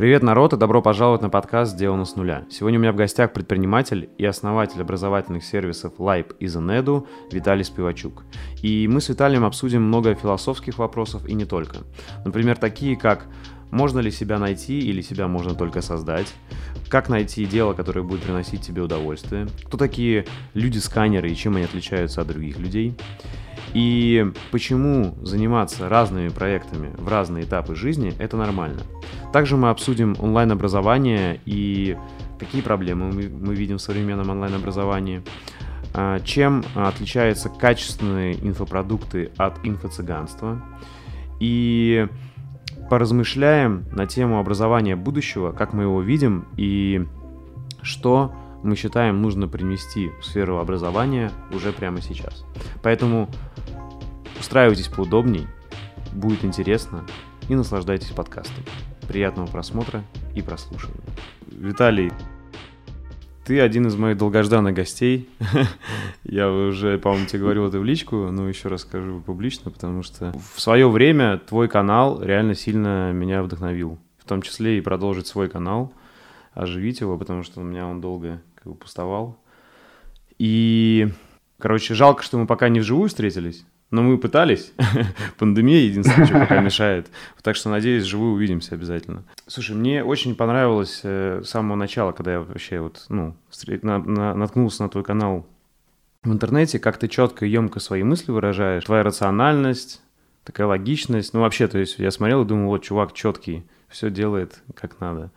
Привет, народ, и добро пожаловать на подкаст «Сделано с нуля». Сегодня у меня в гостях предприниматель и основатель образовательных сервисов Lipe и Zenedu Виталий Спивачук. И мы с Виталием обсудим много философских вопросов и не только. Например, такие как можно ли себя найти или себя можно только создать? Как найти дело, которое будет приносить тебе удовольствие? Кто такие люди-сканеры и чем они отличаются от других людей? И почему заниматься разными проектами в разные этапы жизни – это нормально. Также мы обсудим онлайн-образование и какие проблемы мы видим в современном онлайн-образовании, а, чем отличаются качественные инфопродукты от инфо-цыганства, и поразмышляем на тему образования будущего, как мы его видим и что мы считаем нужно принести в сферу образования уже прямо сейчас. Поэтому устраивайтесь поудобней, будет интересно и наслаждайтесь подкастом. Приятного просмотра и прослушивания. Виталий, ты один из моих долгожданных гостей. Я уже, по-моему, тебе говорил это в личку, но еще раз скажу публично, потому что в свое время твой канал реально сильно меня вдохновил. В том числе и продолжить свой канал, оживить его, потому что у меня он долго как бы пустовал. И, короче, жалко, что мы пока не вживую встретились, но мы пытались. Пандемия единственное, что пока мешает. Так что, надеюсь, живую увидимся обязательно. Слушай, мне очень понравилось э, с самого начала, когда я вообще вот, ну, на, на, наткнулся на твой канал в интернете, как ты четко и емко свои мысли выражаешь, твоя рациональность, такая логичность. Ну, вообще, то есть я смотрел и думал, вот чувак четкий, все делает как надо.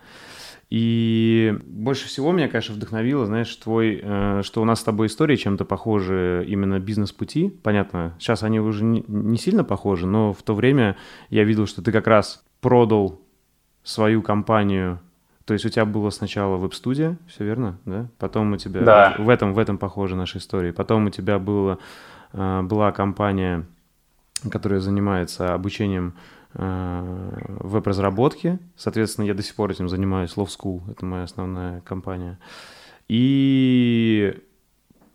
И больше всего меня, конечно, вдохновило, знаешь, твой, э, что у нас с тобой истории чем-то похожи именно бизнес-пути. Понятно, сейчас они уже не, не сильно похожи, но в то время я видел, что ты как раз продал свою компанию то есть у тебя было сначала веб-студия, все верно, да? Потом у тебя да. в этом в этом похожа наша история. Потом у тебя было, э, была компания, которая занимается обучением веб-разработки. Соответственно, я до сих пор этим занимаюсь. Love School — это моя основная компания. И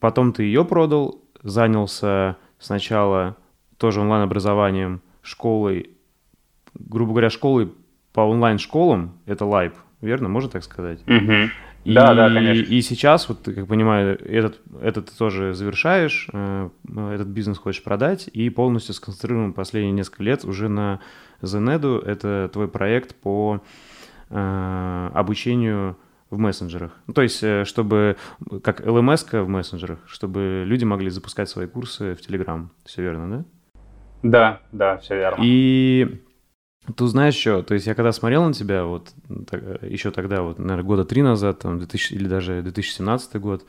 потом ты ее продал, занялся сначала тоже онлайн-образованием, школой, грубо говоря, школой по онлайн-школам, это Live, верно? Можно так сказать? Угу. И, да, да, конечно. И сейчас, вот, как понимаю, этот, этот ты тоже завершаешь, э, этот бизнес хочешь продать, и полностью сконцентрирован последние несколько лет уже на Zenedu. Это твой проект по э, обучению в мессенджерах. Ну, то есть, э, чтобы, как LMS в мессенджерах, чтобы люди могли запускать свои курсы в Telegram. Все верно, да? Да, да, все верно. И Тут знаешь что, то есть я когда смотрел на тебя, вот так, еще тогда, вот, наверное, года три назад, там, 2000, или даже 2017 год,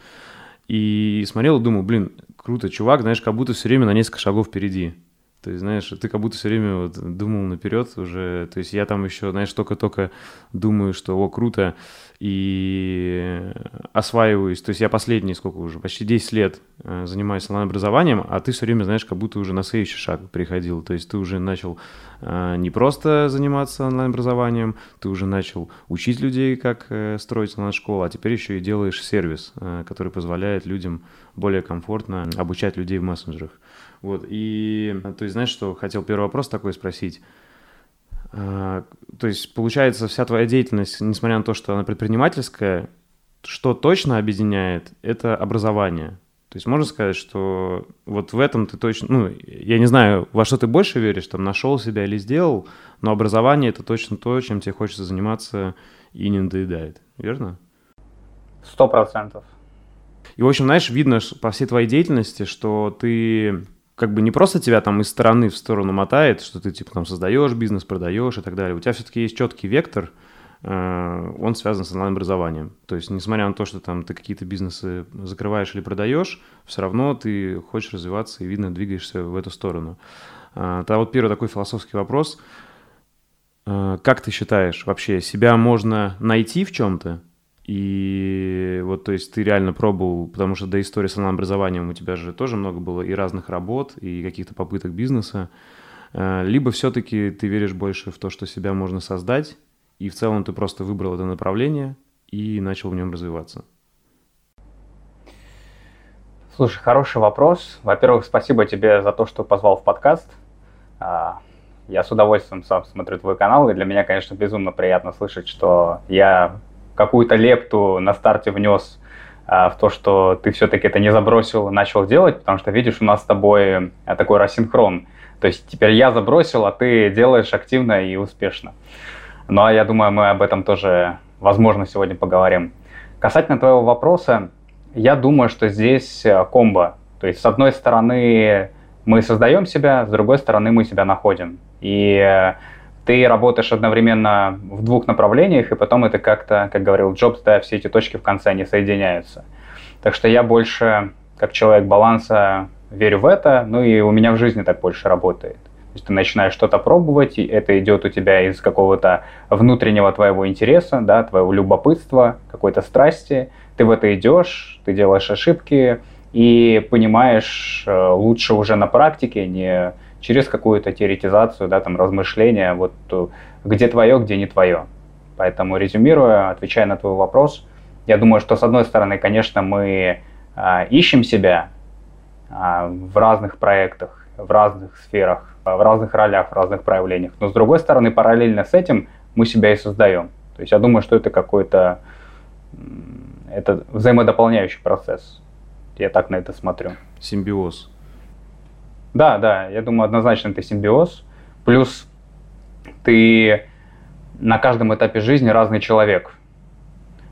и смотрел и думал, блин, круто, чувак, знаешь, как будто все время на несколько шагов впереди. То есть, знаешь, ты как будто все время вот думал наперед уже. То есть я там еще, знаешь, только-только думаю, что о, круто, и осваиваюсь. То есть я последние, сколько уже, почти 10 лет э, занимаюсь онлайн-образованием, а ты все время, знаешь, как будто уже на следующий шаг приходил. То есть ты уже начал не просто заниматься онлайн-образованием, ты уже начал учить людей, как э, строить онлайн-школу, а теперь еще и делаешь сервис, который позволяет людям более комфортно обучать людей в мессенджерах. Вот, и, то есть, знаешь, что хотел первый вопрос такой спросить. А, то есть, получается, вся твоя деятельность, несмотря на то, что она предпринимательская, что точно объединяет, это образование. То есть можно сказать, что вот в этом ты точно, ну, я не знаю, во что ты больше веришь, там, нашел себя или сделал, но образование — это точно то, чем тебе хочется заниматься и не надоедает, верно? Сто процентов. И, в общем, знаешь, видно по всей твоей деятельности, что ты как бы не просто тебя там из стороны в сторону мотает, что ты типа там создаешь бизнес, продаешь и так далее. У тебя все-таки есть четкий вектор, он связан с онлайн-образованием. То есть, несмотря на то, что там ты какие-то бизнесы закрываешь или продаешь, все равно ты хочешь развиваться и, видно, двигаешься в эту сторону. Тогда вот первый такой философский вопрос. Э, как ты считаешь, вообще себя можно найти в чем-то? И вот, то есть ты реально пробовал, потому что до истории с онлайн-образованием у тебя же тоже много было и разных работ, и каких-то попыток бизнеса. Э, либо все-таки ты веришь больше в то, что себя можно создать, и в целом ты просто выбрал это направление и начал в нем развиваться. Слушай, хороший вопрос. Во-первых, спасибо тебе за то, что позвал в подкаст. А, Я с удовольствием сам смотрю твой канал, и для меня, конечно, безумно приятно слышать, что я какую-то лепту на старте внес а, в то, что ты все-таки это не забросил, начал делать, потому что, видишь, у нас с тобой а, такой рассинхрон. То есть теперь я забросил, а ты делаешь активно и успешно. Ну, а я думаю, мы об этом тоже, возможно, сегодня поговорим. Касательно твоего вопроса, я думаю, что здесь а, комбо. То есть, с одной стороны, мы создаем себя, с другой стороны, мы себя находим. И э, ты работаешь одновременно в двух направлениях, и потом это как-то, как говорил Джобс, да, все эти точки в конце, они соединяются. Так что я больше, как человек баланса, верю в это, ну и у меня в жизни так больше работает. То есть ты начинаешь что-то пробовать, и это идет у тебя из какого-то внутреннего твоего интереса, да, твоего любопытства, какой-то страсти. Ты в это идешь, ты делаешь ошибки и понимаешь э, лучше уже на практике, не через какую-то теоретизацию, да, там, размышления, вот э, где твое, где не твое. Поэтому, резюмируя, отвечая на твой вопрос, я думаю, что, с одной стороны, конечно, мы а, ищем себя а, в разных проектах, в разных сферах, в разных ролях, в разных проявлениях, но, с другой стороны, параллельно с этим мы себя и создаем. То есть я думаю, что это какой-то это взаимодополняющий процесс. Я так на это смотрю. Симбиоз. Да, да, я думаю, однозначно это симбиоз. Плюс ты на каждом этапе жизни разный человек.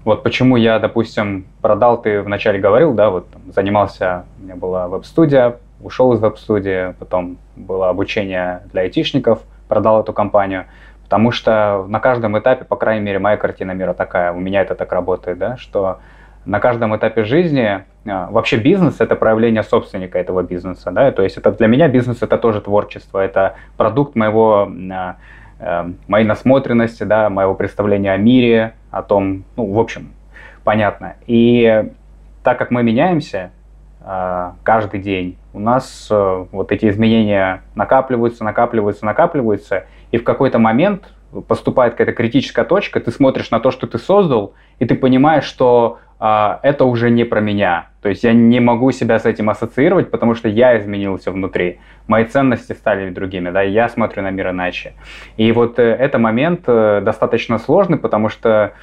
Вот почему я, допустим, продал, ты вначале говорил, да, вот там, занимался, у меня была веб-студия, ушел из веб-студии, потом было обучение для айтишников, продал эту компанию, потому что на каждом этапе, по крайней мере, моя картина мира такая, у меня это так работает, да, что на каждом этапе жизни а, вообще бизнес это проявление собственника этого бизнеса, да, то есть это для меня бизнес это тоже творчество, это продукт моего а, э, моей насмотренности, да, моего представления о мире, о том, ну, в общем, понятно. И так как мы меняемся а, каждый день, у нас э, вот эти изменения накапливаются, накапливаются, накапливаются, и в какой-то момент поступает какая-то критическая точка, ты смотришь на то, что ты создал, и ты понимаешь, что а, это уже не про меня. То есть я не могу себя с этим ассоциировать, потому что я изменился внутри. Мои ценности стали другими, да, я смотрю на мир иначе. И вот э, этот момент э, достаточно сложный, потому что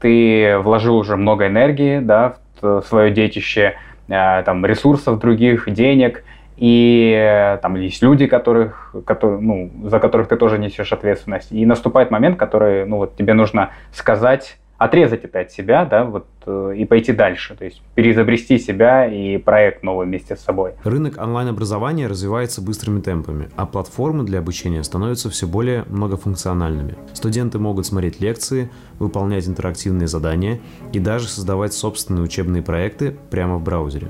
ты вложил уже много энергии, да, в свое детище, э, там, ресурсов других, денег, и там есть люди, которых, которые, ну, за которых ты тоже несешь ответственность. И наступает момент, который, ну, вот тебе нужно сказать отрезать это от себя, да, вот э, и пойти дальше, то есть переизобрести себя и проект новый вместе с собой. Рынок онлайн-образования развивается быстрыми темпами, а платформы для обучения становятся все более многофункциональными. Студенты могут смотреть лекции, выполнять интерактивные задания и даже создавать собственные учебные проекты прямо в браузере.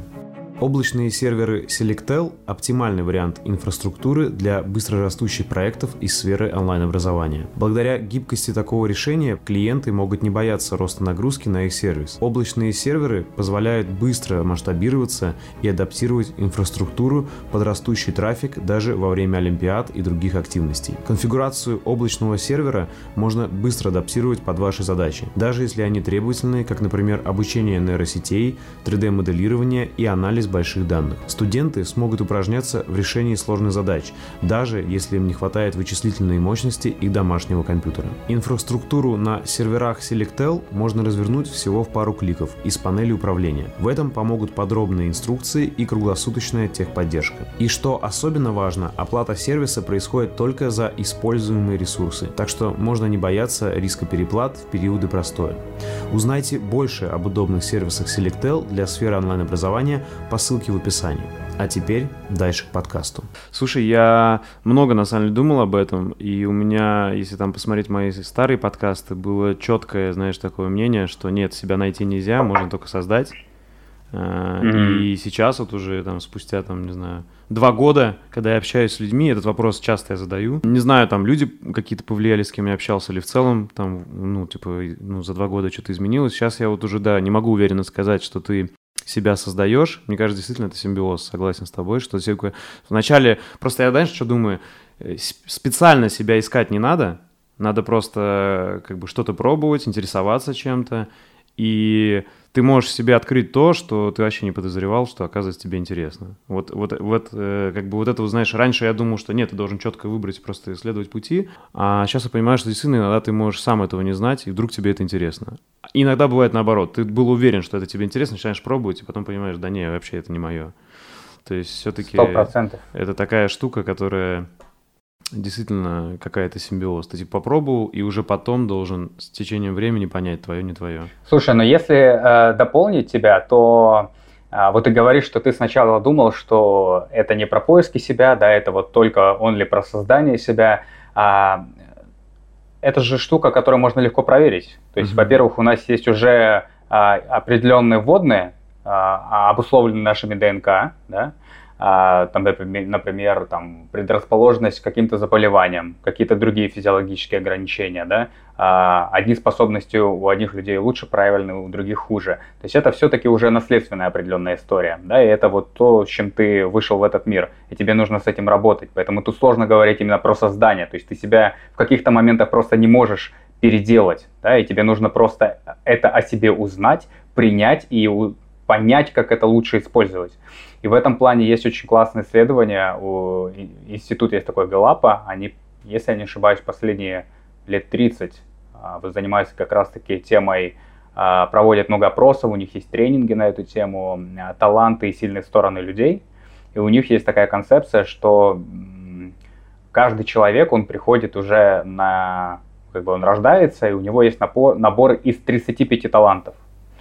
Облачные серверы Selectel – оптимальный вариант инфраструктуры для быстрорастущих проектов из сферы онлайн-образования. Благодаря гибкости такого решения клиенты могут не бояться роста нагрузки на их сервис. Облачные серверы позволяют быстро масштабироваться и адаптировать инфраструктуру под растущий трафик даже во время Олимпиад и других активностей. Конфигурацию облачного сервера можно быстро адаптировать под ваши задачи, даже если они требовательные, как, например, обучение нейросетей, 3D-моделирование и анализ больших данных. Студенты смогут упражняться в решении сложных задач, даже если им не хватает вычислительной мощности их домашнего компьютера. Инфраструктуру на серверах Selectel можно развернуть всего в пару кликов из панели управления. В этом помогут подробные инструкции и круглосуточная техподдержка. И что особенно важно, оплата сервиса происходит только за используемые ресурсы, так что можно не бояться риска переплат в периоды простоя. Узнайте больше об удобных сервисах Selectel для сферы онлайн-образования по ссылке в описании. А теперь дальше к подкасту. Слушай, я много на самом деле думал об этом, и у меня, если там посмотреть мои старые подкасты, было четкое, знаешь, такое мнение, что нет, себя найти нельзя, можно только создать. Mm-hmm. И сейчас вот уже там спустя там, не знаю, два года, когда я общаюсь с людьми, этот вопрос часто я задаю. Не знаю, там люди какие-то повлияли, с кем я общался, или в целом там, ну, типа, ну, за два года что-то изменилось. Сейчас я вот уже, да, не могу уверенно сказать, что ты себя создаешь, мне кажется, действительно это симбиоз, согласен с тобой, что. Вначале, просто я, знаешь, что думаю, э, специально себя искать не надо, надо просто как бы что-то пробовать, интересоваться чем-то, И ты можешь себе открыть то, что ты вообще не подозревал, что оказывается тебе интересно. Вот, вот, вот э, как бы вот это, знаешь, раньше я думал, что нет, ты должен четко выбрать, просто исследовать пути, а сейчас я понимаю, что действительно иногда ты можешь сам этого не знать, и вдруг тебе это интересно. Иногда бывает наоборот, ты был уверен, что это тебе интересно, начинаешь пробовать, и потом понимаешь, да не, вообще это не мое. То есть все-таки это такая штука, которая действительно какая-то симбиоз. Ты типа попробовал и уже потом должен с течением времени понять, твое, не твое. Слушай, но если э, дополнить тебя, то э, вот ты говоришь, что ты сначала думал, что это не про поиски себя, да, это вот только он ли про создание себя. А, это же штука, которую можно легко проверить. То есть, mm-hmm. во-первых, у нас есть уже а, определенные вводные, а, обусловленные нашими ДНК, да, а, там, например, там, предрасположенность к каким-то заболеваниям, какие-то другие физиологические ограничения, да, а, одни способности у одних людей лучше правильные, у других хуже. То есть это все-таки уже наследственная определенная история, да, и это вот то, с чем ты вышел в этот мир, и тебе нужно с этим работать. Поэтому тут сложно говорить именно про создание, то есть ты себя в каких-то моментах просто не можешь переделать, да, и тебе нужно просто это о себе узнать, принять и понять, как это лучше использовать. И в этом плане есть очень классное исследование. У института есть такой Галапа. Они, если я не ошибаюсь, последние лет 30 а, занимаются как раз-таки темой, а, проводят много опросов, у них есть тренинги на эту тему, а, таланты и сильные стороны людей. И у них есть такая концепция, что каждый человек, он приходит уже на, как бы он рождается, и у него есть набор, набор из 35 талантов.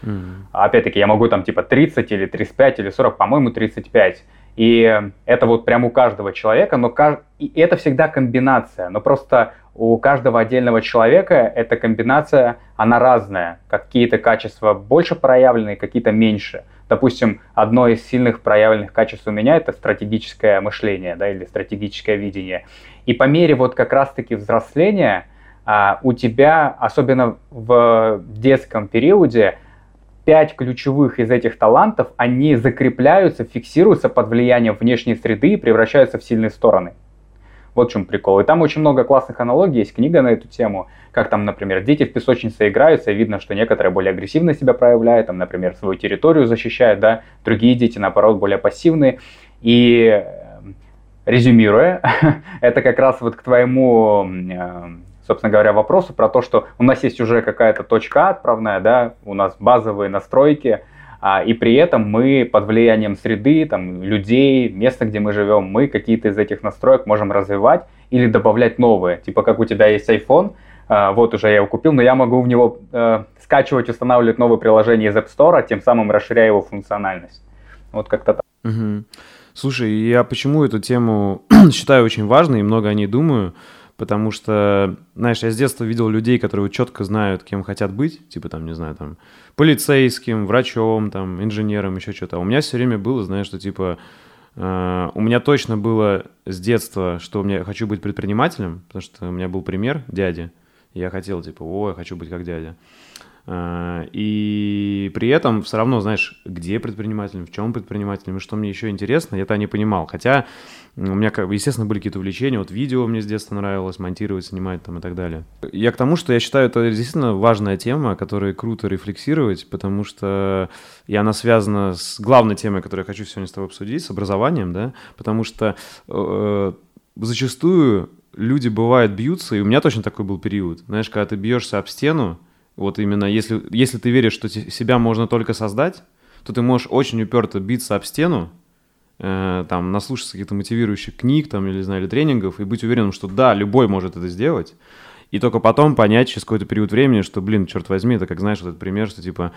Mm. Опять-таки, я могу там типа 30 или 35 или 40, по-моему, 35. И это вот прям у каждого человека, но каж... и это всегда комбинация. Но просто у каждого отдельного человека эта комбинация, она разная. Какие-то качества больше проявлены, какие-то меньше. Допустим, одно из сильных проявленных качеств у меня это стратегическое мышление, да, или стратегическое видение. И по мере вот как раз-таки взросления а, у тебя, особенно в детском периоде, пять ключевых из этих талантов, они закрепляются, фиксируются под влиянием внешней среды и превращаются в сильные стороны. Вот в чем прикол. И там очень много классных аналогий, есть книга на эту тему, как там, например, дети в песочнице играются, и видно, что некоторые более агрессивно себя проявляют, там, например, свою территорию защищают, да, другие дети, наоборот, более пассивные. И э, резюмируя, это как раз вот к твоему э, собственно говоря, вопросу про то, что у нас есть уже какая-то точка отправная, да, у нас базовые настройки, а, и при этом мы под влиянием среды, там, людей, места, где мы живем, мы какие-то из этих настроек можем развивать или добавлять новые. Типа как у тебя есть iPhone, а, вот уже я его купил, но я могу в него э, скачивать, устанавливать новые приложения из App Store, тем самым расширяя его функциональность. Вот как-то так. Угу. Слушай, я почему эту тему считаю очень важной и много о ней думаю, потому что, знаешь, я с детства видел людей, которые четко знают, кем хотят быть, типа там, не знаю, там, полицейским, врачом, там, инженером, еще что-то. А у меня все время было, знаешь, что типа, э, у меня точно было с детства, что меня хочу быть предпринимателем, потому что у меня был пример дяди, и я хотел, типа, о, я хочу быть как дядя. Э, и при этом все равно, знаешь, где предпринимателем, в чем предпринимателем, и что мне еще интересно, я это не понимал. Хотя у меня, естественно, были какие-то увлечения, вот видео мне с детства нравилось, монтировать, снимать там и так далее. Я к тому, что я считаю, это действительно важная тема, о которой круто рефлексировать, потому что и она связана с главной темой, которую я хочу сегодня с тобой обсудить, с образованием, да, потому что э, зачастую люди, бывают, бьются, и у меня точно такой был период, знаешь, когда ты бьешься об стену, вот именно если, если ты веришь, что себя можно только создать, то ты можешь очень уперто биться об стену, Э, там, наслушаться каких-то мотивирующих книг там, или, знаю, или тренингов и быть уверенным, что да, любой может это сделать, и только потом понять через какой-то период времени, что, блин, черт возьми, это как, знаешь, вот этот пример, что, типа,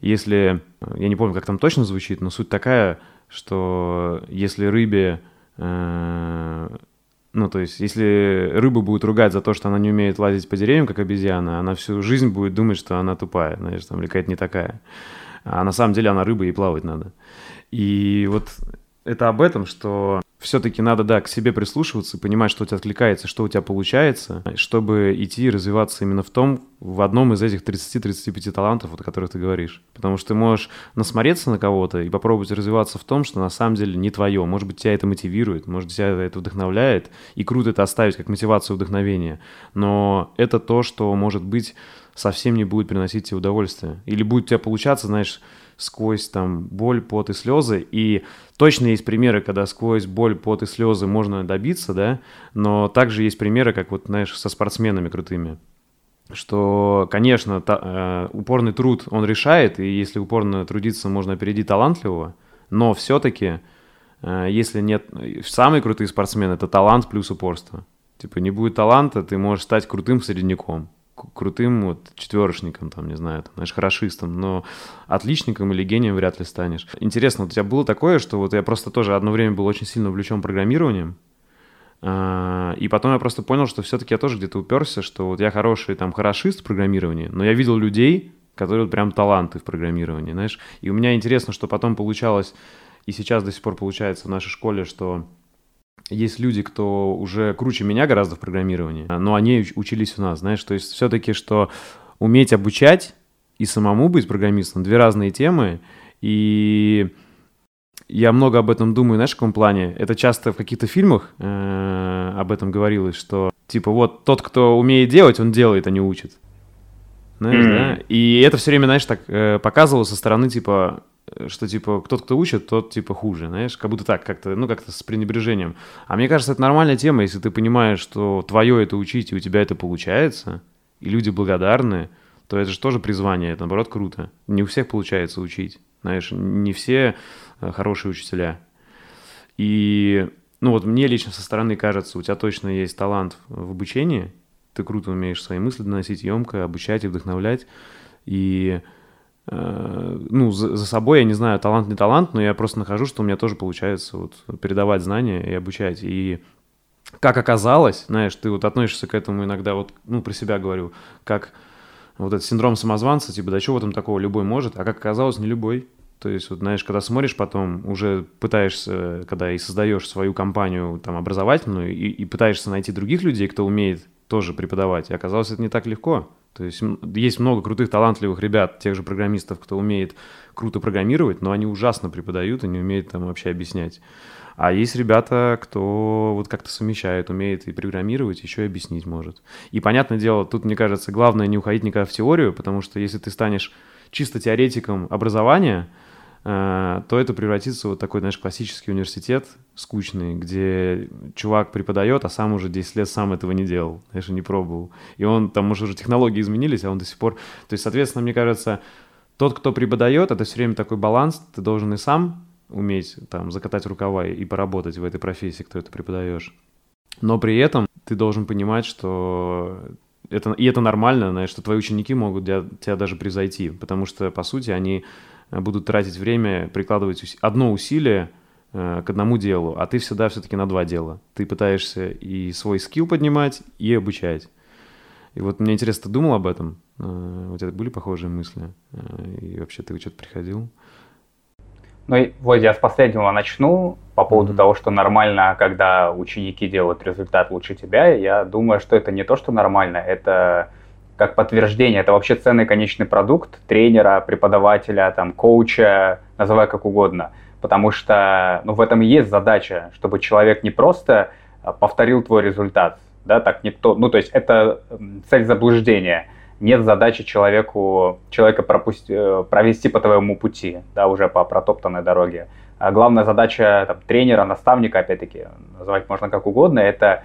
если, я не помню, как там точно звучит, но суть такая, что если рыбе, э, ну, то есть, если рыба будет ругать за то, что она не умеет лазить по деревьям, как обезьяна, она всю жизнь будет думать, что она тупая, знаешь, там, или какая-то не такая. А на самом деле она рыба, и плавать надо. И вот это об этом, что все-таки надо, да, к себе прислушиваться, понимать, что у тебя откликается, что у тебя получается, чтобы идти и развиваться именно в том, в одном из этих 30-35 талантов, вот, о которых ты говоришь. Потому что ты можешь насмотреться на кого-то и попробовать развиваться в том, что на самом деле не твое. Может быть, тебя это мотивирует, может, тебя это вдохновляет, и круто это оставить как мотивацию вдохновения. Но это то, что может быть совсем не будет приносить тебе удовольствие. Или будет у тебя получаться, знаешь, сквозь там боль, пот и слезы. И точно есть примеры, когда сквозь боль, пот и слезы можно добиться, да, но также есть примеры, как вот, знаешь, со спортсменами крутыми что, конечно, та, э, упорный труд он решает, и если упорно трудиться, можно опередить талантливого, но все-таки, э, если нет... Самые крутые спортсмены — это талант плюс упорство. Типа не будет таланта, ты можешь стать крутым средняком крутым вот четверочником, там, не знаю, там, знаешь, хорошистом, но отличником или гением вряд ли станешь. Интересно, вот у тебя было такое, что вот я просто тоже одно время был очень сильно увлечен программированием, а, и потом я просто понял, что все-таки я тоже где-то уперся, что вот я хороший там хорошист в программировании, но я видел людей, которые вот прям таланты в программировании, знаешь. И у меня интересно, что потом получалось, и сейчас до сих пор получается в нашей школе, что есть люди, кто уже круче меня гораздо в программировании, но они учились у нас, знаешь, то есть все-таки, что уметь обучать и самому быть программистом, две разные темы, и я много об этом думаю, знаешь, в каком плане? Это часто в каких-то фильмах э, об этом говорилось, что типа вот тот, кто умеет делать, он делает, а не учит. Знаешь, mm-hmm. да? И это все время, знаешь, так э, показывалось со стороны, типа, что, типа, тот, кто учит, тот, типа, хуже, знаешь, как будто так, как-то, ну, как-то с пренебрежением. А мне кажется, это нормальная тема, если ты понимаешь, что твое это учить, и у тебя это получается, и люди благодарны, то это же тоже призвание, это, наоборот, круто. Не у всех получается учить, знаешь, не все э, хорошие учителя. И, ну, вот мне лично со стороны кажется, у тебя точно есть талант в обучении, ты круто умеешь свои мысли доносить емко, обучать и вдохновлять, и ну, за, за собой, я не знаю, талант не талант, но я просто нахожу, что у меня тоже получается вот передавать знания и обучать. И как оказалось, знаешь, ты вот относишься к этому иногда, вот, ну, про себя говорю, как вот этот синдром самозванца, типа, да что в этом такого, любой может, а как оказалось, не любой. То есть, вот, знаешь, когда смотришь потом, уже пытаешься, когда и создаешь свою компанию там образовательную, и, и пытаешься найти других людей, кто умеет тоже преподавать, и оказалось, это не так легко. То есть есть много крутых, талантливых ребят, тех же программистов, кто умеет круто программировать, но они ужасно преподают и не умеют там вообще объяснять. А есть ребята, кто вот как-то совмещает, умеет и программировать, еще и объяснить может. И понятное дело, тут, мне кажется, главное не уходить никогда в теорию, потому что если ты станешь чисто теоретиком образования, то это превратится в вот такой, знаешь, классический университет скучный, где чувак преподает, а сам уже 10 лет сам этого не делал, знаешь, не пробовал. И он, там, уже технологии изменились, а он до сих пор... То есть, соответственно, мне кажется, тот, кто преподает, это все время такой баланс, ты должен и сам уметь там закатать рукава и поработать в этой профессии, кто это преподаешь. Но при этом ты должен понимать, что это, и это нормально, знаешь, что твои ученики могут тебя, тебя даже превзойти, потому что, по сути, они будут тратить время, прикладывать одно усилие э, к одному делу, а ты всегда все-таки на два дела. Ты пытаешься и свой скилл поднимать, и обучать. И вот мне интересно, ты думал об этом? Э, у тебя были похожие мысли? Э, и вообще ты что-то приходил? Ну, вот я с последнего начну по поводу mm-hmm. того, что нормально, когда ученики делают результат лучше тебя. Я думаю, что это не то, что нормально, это как подтверждение. Это вообще ценный конечный продукт тренера, преподавателя, там, коуча, называй как угодно. Потому что ну, в этом и есть задача, чтобы человек не просто а, повторил твой результат, да, так никто, ну, то есть это цель заблуждения. Нет задачи человеку, человека пропусти, э, провести по твоему пути, да, уже по протоптанной дороге. А главная задача там, тренера, наставника, опять-таки, называть можно как угодно, это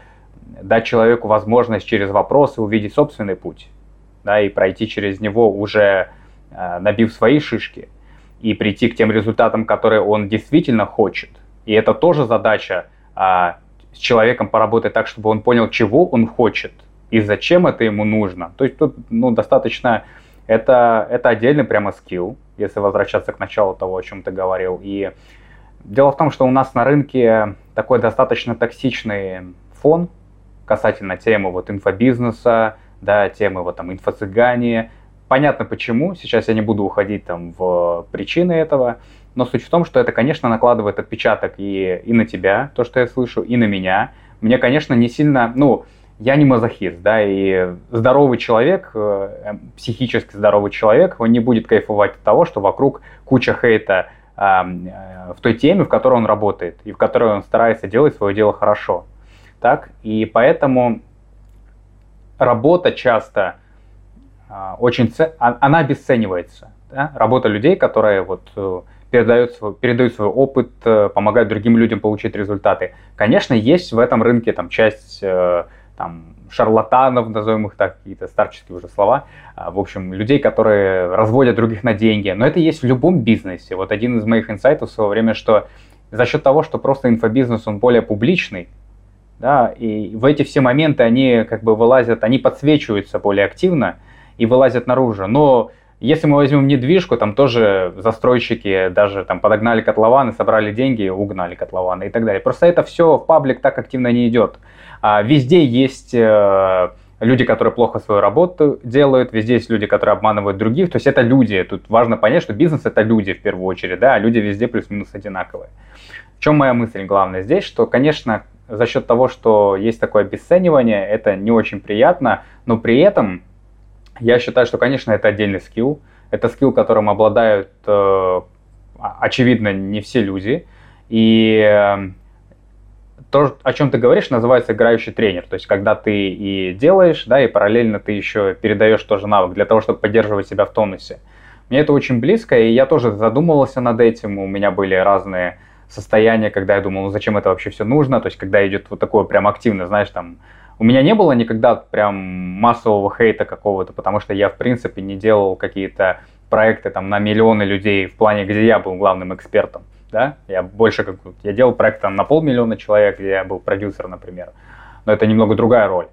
дать человеку возможность через вопросы увидеть собственный путь да, и пройти через него уже э, набив свои шишки и прийти к тем результатам, которые он действительно хочет. И это тоже задача а, с человеком поработать так, чтобы он понял, чего он хочет и зачем это ему нужно. То есть тут ну, достаточно, это, это отдельный прямо скилл, если возвращаться к началу того, о чем ты говорил. И дело в том, что у нас на рынке такой достаточно токсичный фон касательно темы вот инфобизнеса, да, темы вот там инфо-цыгане. Понятно почему, сейчас я не буду уходить там в причины этого, но суть в том, что это, конечно, накладывает отпечаток и, и на тебя, то, что я слышу, и на меня. Мне, конечно, не сильно, ну, я не мазохист, да, и здоровый человек, э, эм, психически здоровый человек, он не будет кайфовать от того, что вокруг куча хейта э, в той теме, в которой он работает, и в которой он старается делать свое дело хорошо. Так, и поэтому работа часто а, очень ц... А, она обесценивается. Да? Работа людей, которые вот э, передают свой, передают свой опыт, э, помогают другим людям получить результаты. Конечно, есть в этом рынке там часть э, там, шарлатанов, назовем их так, какие-то старческие уже слова, а, в общем, людей, которые разводят других на деньги. Но это есть в любом бизнесе. Вот один из моих инсайтов в свое время, что за счет того, что просто инфобизнес, он более публичный, да, и в эти все моменты они как бы вылазят, они подсвечиваются более активно и вылазят наружу. Но если мы возьмем недвижку, там тоже застройщики даже там подогнали котлованы, собрали деньги, угнали котлованы и так далее. Просто это все в паблик так активно не идет. А везде есть э, люди, которые плохо свою работу делают, везде есть люди, которые обманывают других. То есть это люди. Тут важно понять, что бизнес это люди в первую очередь, да, а люди везде плюс-минус одинаковые. В чем моя мысль главная здесь, что, конечно, за счет того, что есть такое обесценивание, это не очень приятно, но при этом я считаю, что, конечно, это отдельный скилл. Это скилл, которым обладают, э, очевидно, не все люди. И э, то, о чем ты говоришь, называется играющий тренер. То есть, когда ты и делаешь, да, и параллельно ты еще передаешь тоже навык для того, чтобы поддерживать себя в тонусе. Мне это очень близко, и я тоже задумывался над этим. У меня были разные состояния, когда я думал, ну зачем это вообще все нужно. То есть, когда идет вот такое прям активно, знаешь, там, у меня не было никогда прям массового хейта какого-то, потому что я, в принципе, не делал какие-то проекты там на миллионы людей в плане, где я был главным экспертом да, я больше как я делал проект там, на полмиллиона человек, где я был продюсер, например, но это немного другая роль.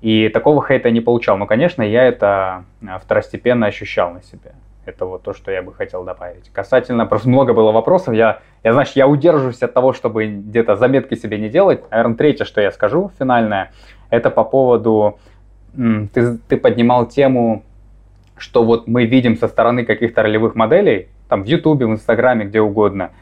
И такого хейта не получал. Но, конечно, я это а, второстепенно ощущал на себе. Это вот то, что я бы хотел добавить. Касательно, просто много было вопросов. Я, я значит, я удерживаюсь от того, чтобы где-то заметки себе не делать. Наверное, третье, что я скажу, финальное, это по поводу... Ты, ты поднимал тему, что вот мы видим со стороны каких-то ролевых моделей, там в Ютубе, в Инстаграме, где угодно –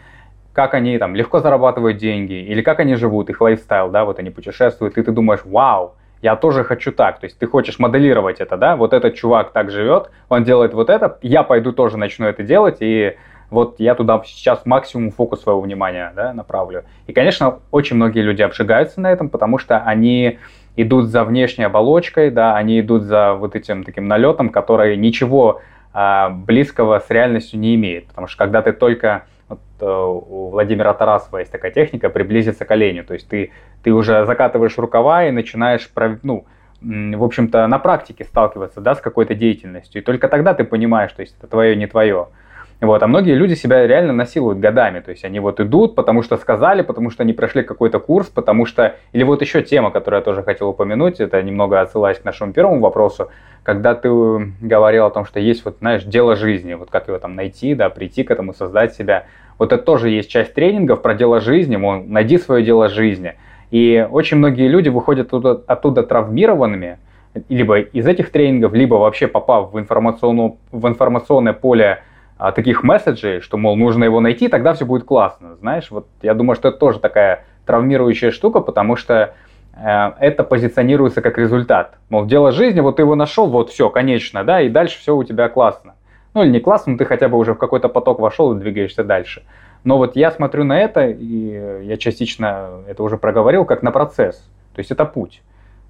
как они там легко зарабатывают деньги, или как они живут, их лайфстайл, да, вот они путешествуют, и ты думаешь, вау, я тоже хочу так. То есть ты хочешь моделировать это, да, вот этот чувак так живет, он делает вот это, я пойду тоже начну это делать, и вот я туда сейчас максимум фокус своего внимания да, направлю. И, конечно, очень многие люди обжигаются на этом, потому что они идут за внешней оболочкой, да, они идут за вот этим таким налетом, который ничего а, близкого с реальностью не имеет. Потому что когда ты только вот, э, у Владимира Тарасова есть такая техника приблизиться к оленю. То есть ты, ты уже закатываешь рукава и начинаешь, ну, в общем-то, на практике сталкиваться да, с какой-то деятельностью. И только тогда ты понимаешь, что есть это твое, не твое. Вот, а многие люди себя реально насилуют годами, то есть они вот идут, потому что сказали, потому что они прошли какой-то курс, потому что... Или вот еще тема, которую я тоже хотел упомянуть, это немного отсылаясь к нашему первому вопросу, когда ты говорил о том, что есть вот, знаешь, дело жизни, вот как его там найти, да, прийти к этому, создать себя. Вот это тоже есть часть тренингов про дело жизни, мол, найди свое дело жизни. И очень многие люди выходят оттуда, оттуда травмированными, либо из этих тренингов, либо вообще попав в, информационную, в информационное поле а, таких месседжей, что, мол, нужно его найти, тогда все будет классно. Знаешь, вот я думаю, что это тоже такая травмирующая штука, потому что э, это позиционируется как результат. Мол, дело жизни, вот ты его нашел, вот все, конечно, да, и дальше все у тебя классно. Ну или не классно, но ты хотя бы уже в какой-то поток вошел и двигаешься дальше. Но вот я смотрю на это, и я частично это уже проговорил, как на процесс. То есть это путь.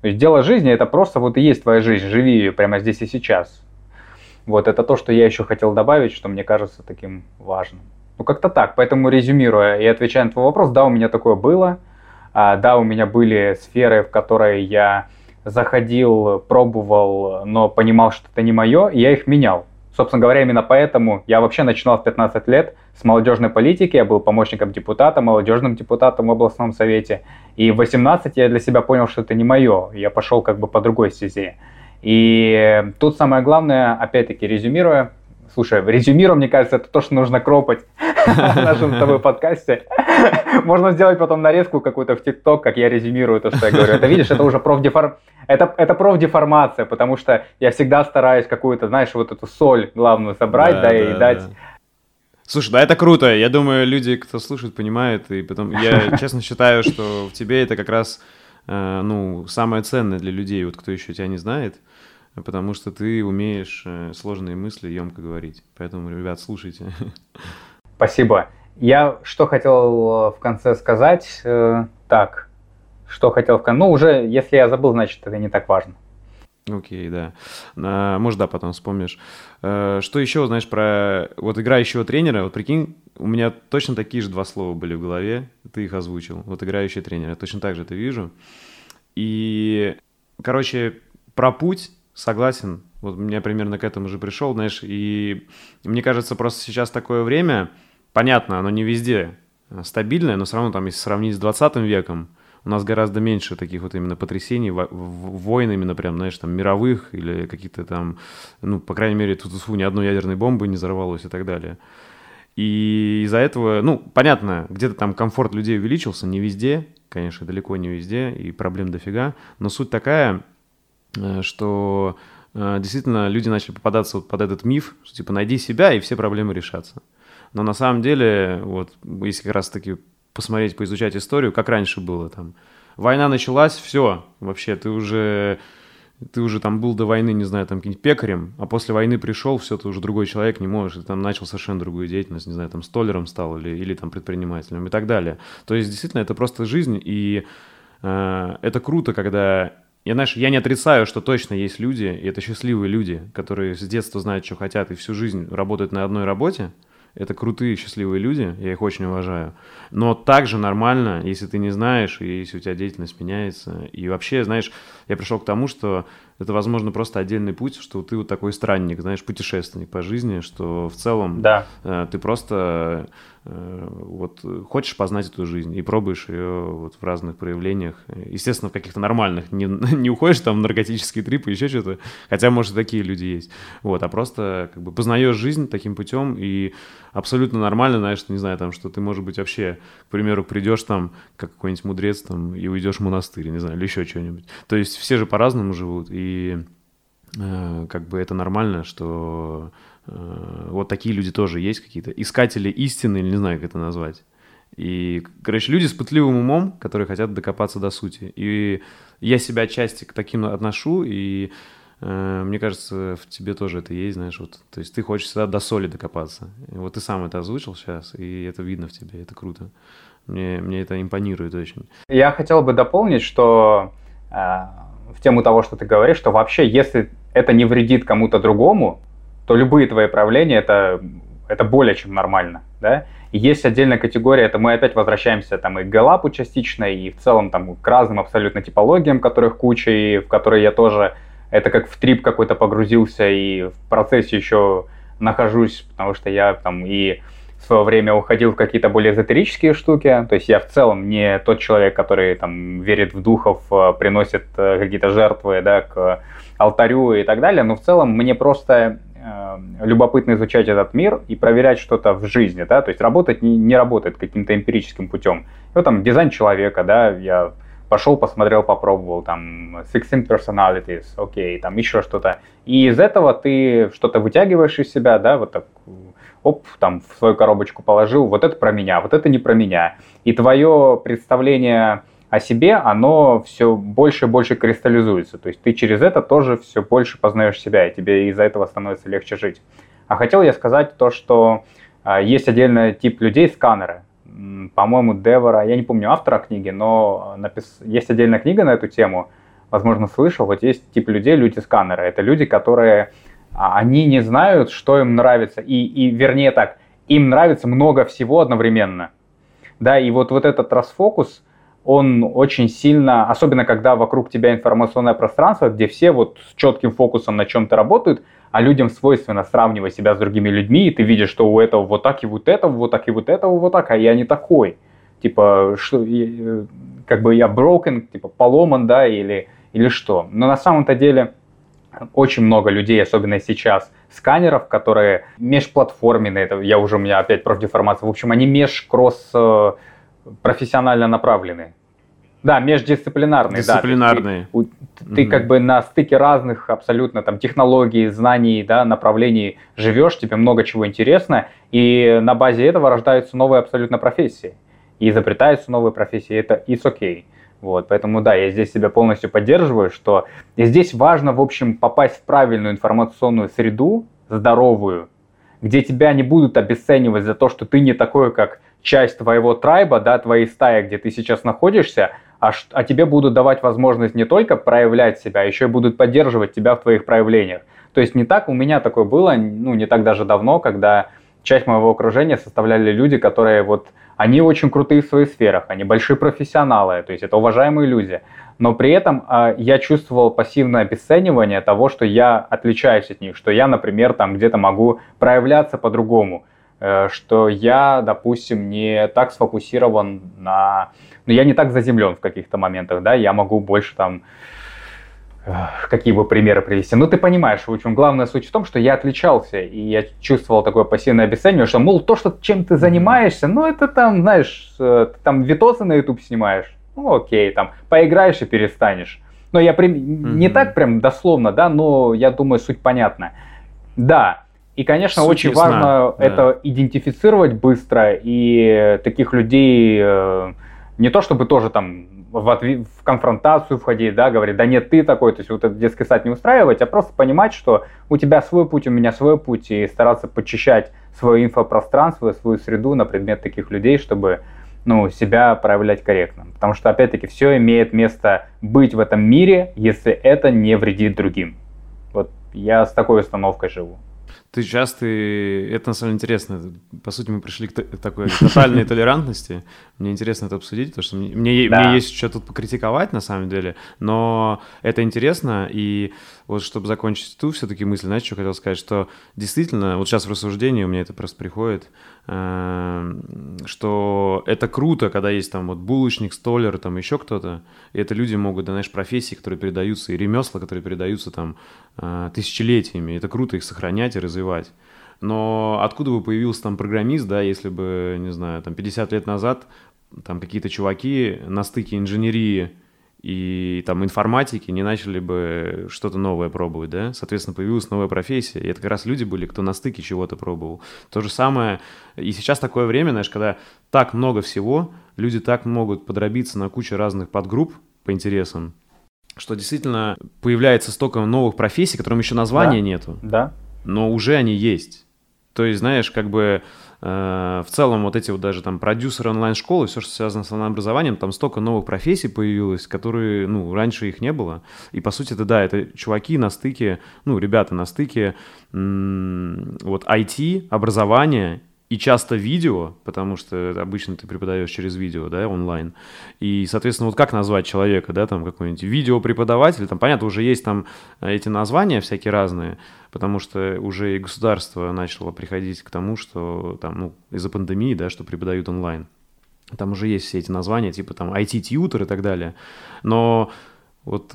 То есть дело жизни это просто вот и есть твоя жизнь, живи ее прямо здесь и сейчас. Вот это то, что я еще хотел добавить, что мне кажется таким важным. Ну, как-то так. Поэтому, резюмируя и отвечая на твой вопрос, да, у меня такое было. А, да, у меня были сферы, в которые я заходил, пробовал, но понимал, что это не мое, и я их менял. Собственно говоря, именно поэтому я вообще начинал в 15 лет с молодежной политики. Я был помощником депутата, молодежным депутатом в областном совете. И в 18 я для себя понял, что это не мое. Я пошел как бы по другой стезе. И тут самое главное, опять-таки, резюмируя, слушай, резюмируя, мне кажется, это то, что нужно кропать в нашем с тобой подкасте. Можно сделать потом нарезку какую-то в ТикТок, как я резюмирую то, что я говорю. Это видишь, это уже профдеформация. Это, это профдеформация, потому что я всегда стараюсь какую-то, знаешь, вот эту соль главную собрать, да, да, да и да, дать. Слушай, да, это круто. Я думаю, люди, кто слушает, понимают. И потом, я честно считаю, что в тебе это как раз ну, самое ценное для людей, вот кто еще тебя не знает, потому что ты умеешь э, сложные мысли емко говорить. Поэтому, ребят, слушайте. Спасибо. Я что хотел в конце сказать, э, так, что хотел в конце, ну уже, если я забыл, значит, это не так важно. Окей, да. А, может, да, потом вспомнишь. А, что еще, знаешь, про вот играющего тренера? Вот прикинь, у меня точно такие же два слова были в голове, ты их озвучил. Вот играющий тренер, я точно так же это вижу. И, короче, про путь согласен. Вот меня примерно к этому же пришел, знаешь, и мне кажется, просто сейчас такое время, понятно, оно не везде стабильное, но все равно там, если сравнить с 20 веком, у нас гораздо меньше таких вот именно потрясений, войн именно прям, знаешь, там мировых или какие-то там, ну, по крайней мере, тут ни одной ядерной бомбы не взорвалось и так далее. И из-за этого, ну, понятно, где-то там комфорт людей увеличился, не везде, конечно, далеко не везде, и проблем дофига, но суть такая, э, что э, действительно люди начали попадаться вот под этот миф, что типа найди себя, и все проблемы решатся. Но на самом деле, вот если как раз-таки посмотреть, поизучать историю, как раньше было там. Война началась, все, вообще, ты уже, ты уже там был до войны, не знаю, там каким-нибудь пекарем, а после войны пришел, все, ты уже другой человек, не можешь, ты там начал совершенно другую деятельность, не знаю, там столером стал или, или там предпринимателем и так далее. То есть, действительно, это просто жизнь, и э, это круто, когда я, знаешь, я не отрицаю, что точно есть люди, и это счастливые люди, которые с детства знают, что хотят, и всю жизнь работают на одной работе, это крутые, счастливые люди, я их очень уважаю. Но также нормально, если ты не знаешь, и если у тебя деятельность меняется. И вообще, знаешь, я пришел к тому, что это, возможно, просто отдельный путь, что ты вот такой странник, знаешь, путешественник по жизни, что в целом да. э, ты просто вот хочешь познать эту жизнь и пробуешь ее вот в разных проявлениях. Естественно, в каких-то нормальных. Не, не уходишь там в наркотические трипы, еще что-то. Хотя, может, и такие люди есть. Вот, а просто как бы познаешь жизнь таким путем и абсолютно нормально, знаешь, не знаю, там, что ты, может быть, вообще, к примеру, придешь там, как какой-нибудь мудрец там, и уйдешь в монастырь, не знаю, или еще что-нибудь. То есть все же по-разному живут, и э, как бы это нормально, что э, вот такие люди тоже есть какие-то, искатели истины, или не знаю, как это назвать. И, короче, люди с пытливым умом, которые хотят докопаться до сути. И я себя отчасти к таким отношу, и э, мне кажется, в тебе тоже это есть, знаешь, вот. То есть ты хочешь всегда до соли докопаться. И вот ты сам это озвучил сейчас, и это видно в тебе, это круто. Мне, мне это импонирует очень. Я хотел бы дополнить, что э, в тему того, что ты говоришь, что вообще, если это не вредит кому-то другому, то любые твои проявления это, это более чем нормально. Да? И есть отдельная категория, это мы опять возвращаемся там и к Галапу частично, и в целом там к разным абсолютно типологиям, которых куча, и в которые я тоже, это как в трип какой-то погрузился, и в процессе еще нахожусь, потому что я там и в свое время уходил в какие-то более эзотерические штуки. То есть я в целом не тот человек, который там верит в духов, э, приносит э, какие-то жертвы да, к алтарю и так далее. Но в целом мне просто любопытно изучать этот мир и проверять что-то в жизни, да, то есть работать не, не работает каким-то эмпирическим путем. Вот там дизайн человека, да, я пошел, посмотрел, попробовал, там, Sixteen Personalities, окей, там еще что-то. И из этого ты что-то вытягиваешь из себя, да, вот так оп, там в свою коробочку положил, вот это про меня, вот это не про меня. И твое представление о себе, оно все больше и больше кристаллизуется. То есть ты через это тоже все больше познаешь себя, и тебе из-за этого становится легче жить. А хотел я сказать то, что э, есть отдельный тип людей, сканеры. По-моему, Девора, я не помню автора книги, но напис... есть отдельная книга на эту тему, возможно, слышал. Вот есть тип людей, люди-сканеры. Это люди, которые а они не знают, что им нравится. И, и вернее так, им нравится много всего одновременно. Да, и вот, вот этот расфокус, он очень сильно, особенно когда вокруг тебя информационное пространство, где все вот с четким фокусом на чем-то работают, а людям свойственно сравнивать себя с другими людьми, и ты видишь, что у этого вот так и вот этого, вот так и вот этого вот так, а я не такой. Типа, что, э, как бы я broken, типа поломан, да, или, или что. Но на самом-то деле очень много людей, особенно сейчас, сканеров, которые межплатформенные, это я уже, у меня опять профдеформация, в общем, они меж-кросс э, профессионально направлены. Да, междисциплинарные. Дисциплинарные. Да, ты, ты, mm как бы на стыке разных абсолютно там технологий, знаний, да, направлений живешь, тебе много чего интересно, и на базе этого рождаются новые абсолютно профессии. И изобретаются новые профессии, это it's okay. Вот, поэтому да, я здесь себя полностью поддерживаю, что здесь важно, в общем, попасть в правильную информационную среду, здоровую, где тебя не будут обесценивать за то, что ты не такой, как часть твоего трайба, да, твоей стаи, где ты сейчас находишься, а, а тебе будут давать возможность не только проявлять себя, а еще и будут поддерживать тебя в твоих проявлениях. То есть не так, у меня такое было, ну, не так даже давно, когда часть моего окружения составляли люди, которые вот, они очень крутые в своих сферах, они большие профессионалы, то есть это уважаемые люди. Но при этом э, я чувствовал пассивное обесценивание того, что я отличаюсь от них, что я, например, там где-то могу проявляться по-другому, что я, допустим, не так сфокусирован на... Ну, я не так заземлен в каких-то моментах, да, я могу больше там какие бы примеры привести. Ну, ты понимаешь, в общем, главная суть в том, что я отличался, и я чувствовал такое пассивное обесценивание, что, мол, то, что чем ты занимаешься, ну, это там, знаешь, э, ты там видосы на YouTube снимаешь, ну, окей, там, поиграешь и перестанешь. Но я прям, mm-hmm. не так прям дословно, да, но я думаю, суть понятна. Да, и, конечно, суть очень ясна, важно да. это идентифицировать быстро, и таких людей э, не то чтобы тоже там в, отв... в конфронтацию входить, да, говорить, да нет, ты такой, то есть вот этот детский сад не устраивать, а просто понимать, что у тебя свой путь, у меня свой путь, и стараться подчищать свое инфопространство, свою среду на предмет таких людей, чтобы ну, себя проявлять корректно. Потому что, опять-таки, все имеет место быть в этом мире, если это не вредит другим. Вот я с такой установкой живу. Ты часто, это на самом деле интересно, по сути мы пришли к такой тотальной толерантности, мне интересно это обсудить, потому что мне, да. мне есть что тут покритиковать на самом деле, но это интересно, и вот чтобы закончить ту все-таки мысль, знаешь, что хотел сказать, что действительно, вот сейчас в рассуждении у меня это просто приходит, эм, что это круто, когда есть там вот булочник, столер, там еще кто-то, и это люди могут, знаешь, профессии, которые передаются, и ремесла, которые передаются там э, тысячелетиями, это круто их сохранять и развивать. Но откуда бы появился там программист, да, если бы, не знаю, там 50 лет назад там какие-то чуваки на стыке инженерии и там информатики не начали бы что-то новое пробовать, да, соответственно, появилась новая профессия, и это как раз люди были, кто на стыке чего-то пробовал. То же самое, и сейчас такое время, знаешь, когда так много всего, люди так могут подробиться на кучу разных подгрупп по интересам, что действительно появляется столько новых профессий, которым еще названия да. нету. Да. Но уже они есть. То есть, знаешь, как бы в целом вот эти вот даже там продюсеры онлайн-школы, все, что связано с онлайн-образованием, там столько новых профессий появилось, которые, ну, раньше их не было. И, по сути, это, да, это чуваки на стыке, ну, ребята на стыке вот IT, образования и часто видео, потому что обычно ты преподаешь через видео, да, онлайн. И, соответственно, вот как назвать человека, да, там какой-нибудь видеопреподаватель, там, понятно, уже есть там эти названия всякие разные, потому что уже и государство начало приходить к тому, что там, ну, из-за пандемии, да, что преподают онлайн. Там уже есть все эти названия, типа там IT-тьютер и так далее. Но вот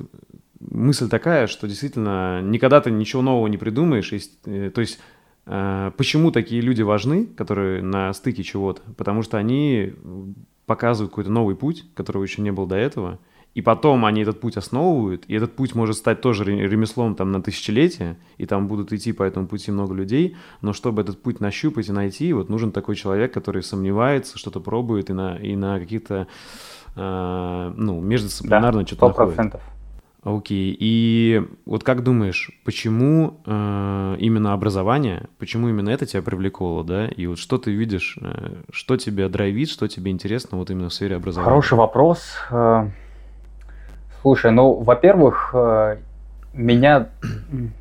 мысль такая, что действительно никогда ты ничего нового не придумаешь. Э, то есть Э, почему такие люди важны, которые на стыке чего-то? Потому что они показывают какой-то новый путь, которого еще не было до этого, и потом они этот путь основывают, и этот путь может стать тоже ремеслом там на тысячелетие, и там будут идти по этому пути много людей, но чтобы этот путь нащупать и найти, вот нужен такой человек, который сомневается, что-то пробует и на, и на каких-то, э, ну, междисциплинарно да, что-то находит. Окей. И вот как думаешь, почему э, именно образование, почему именно это тебя привлекло, да? И вот что ты видишь, э, что тебя драйвит, что тебе интересно вот именно в сфере образования? Хороший вопрос. Э, слушай, ну, во-первых, э, меня,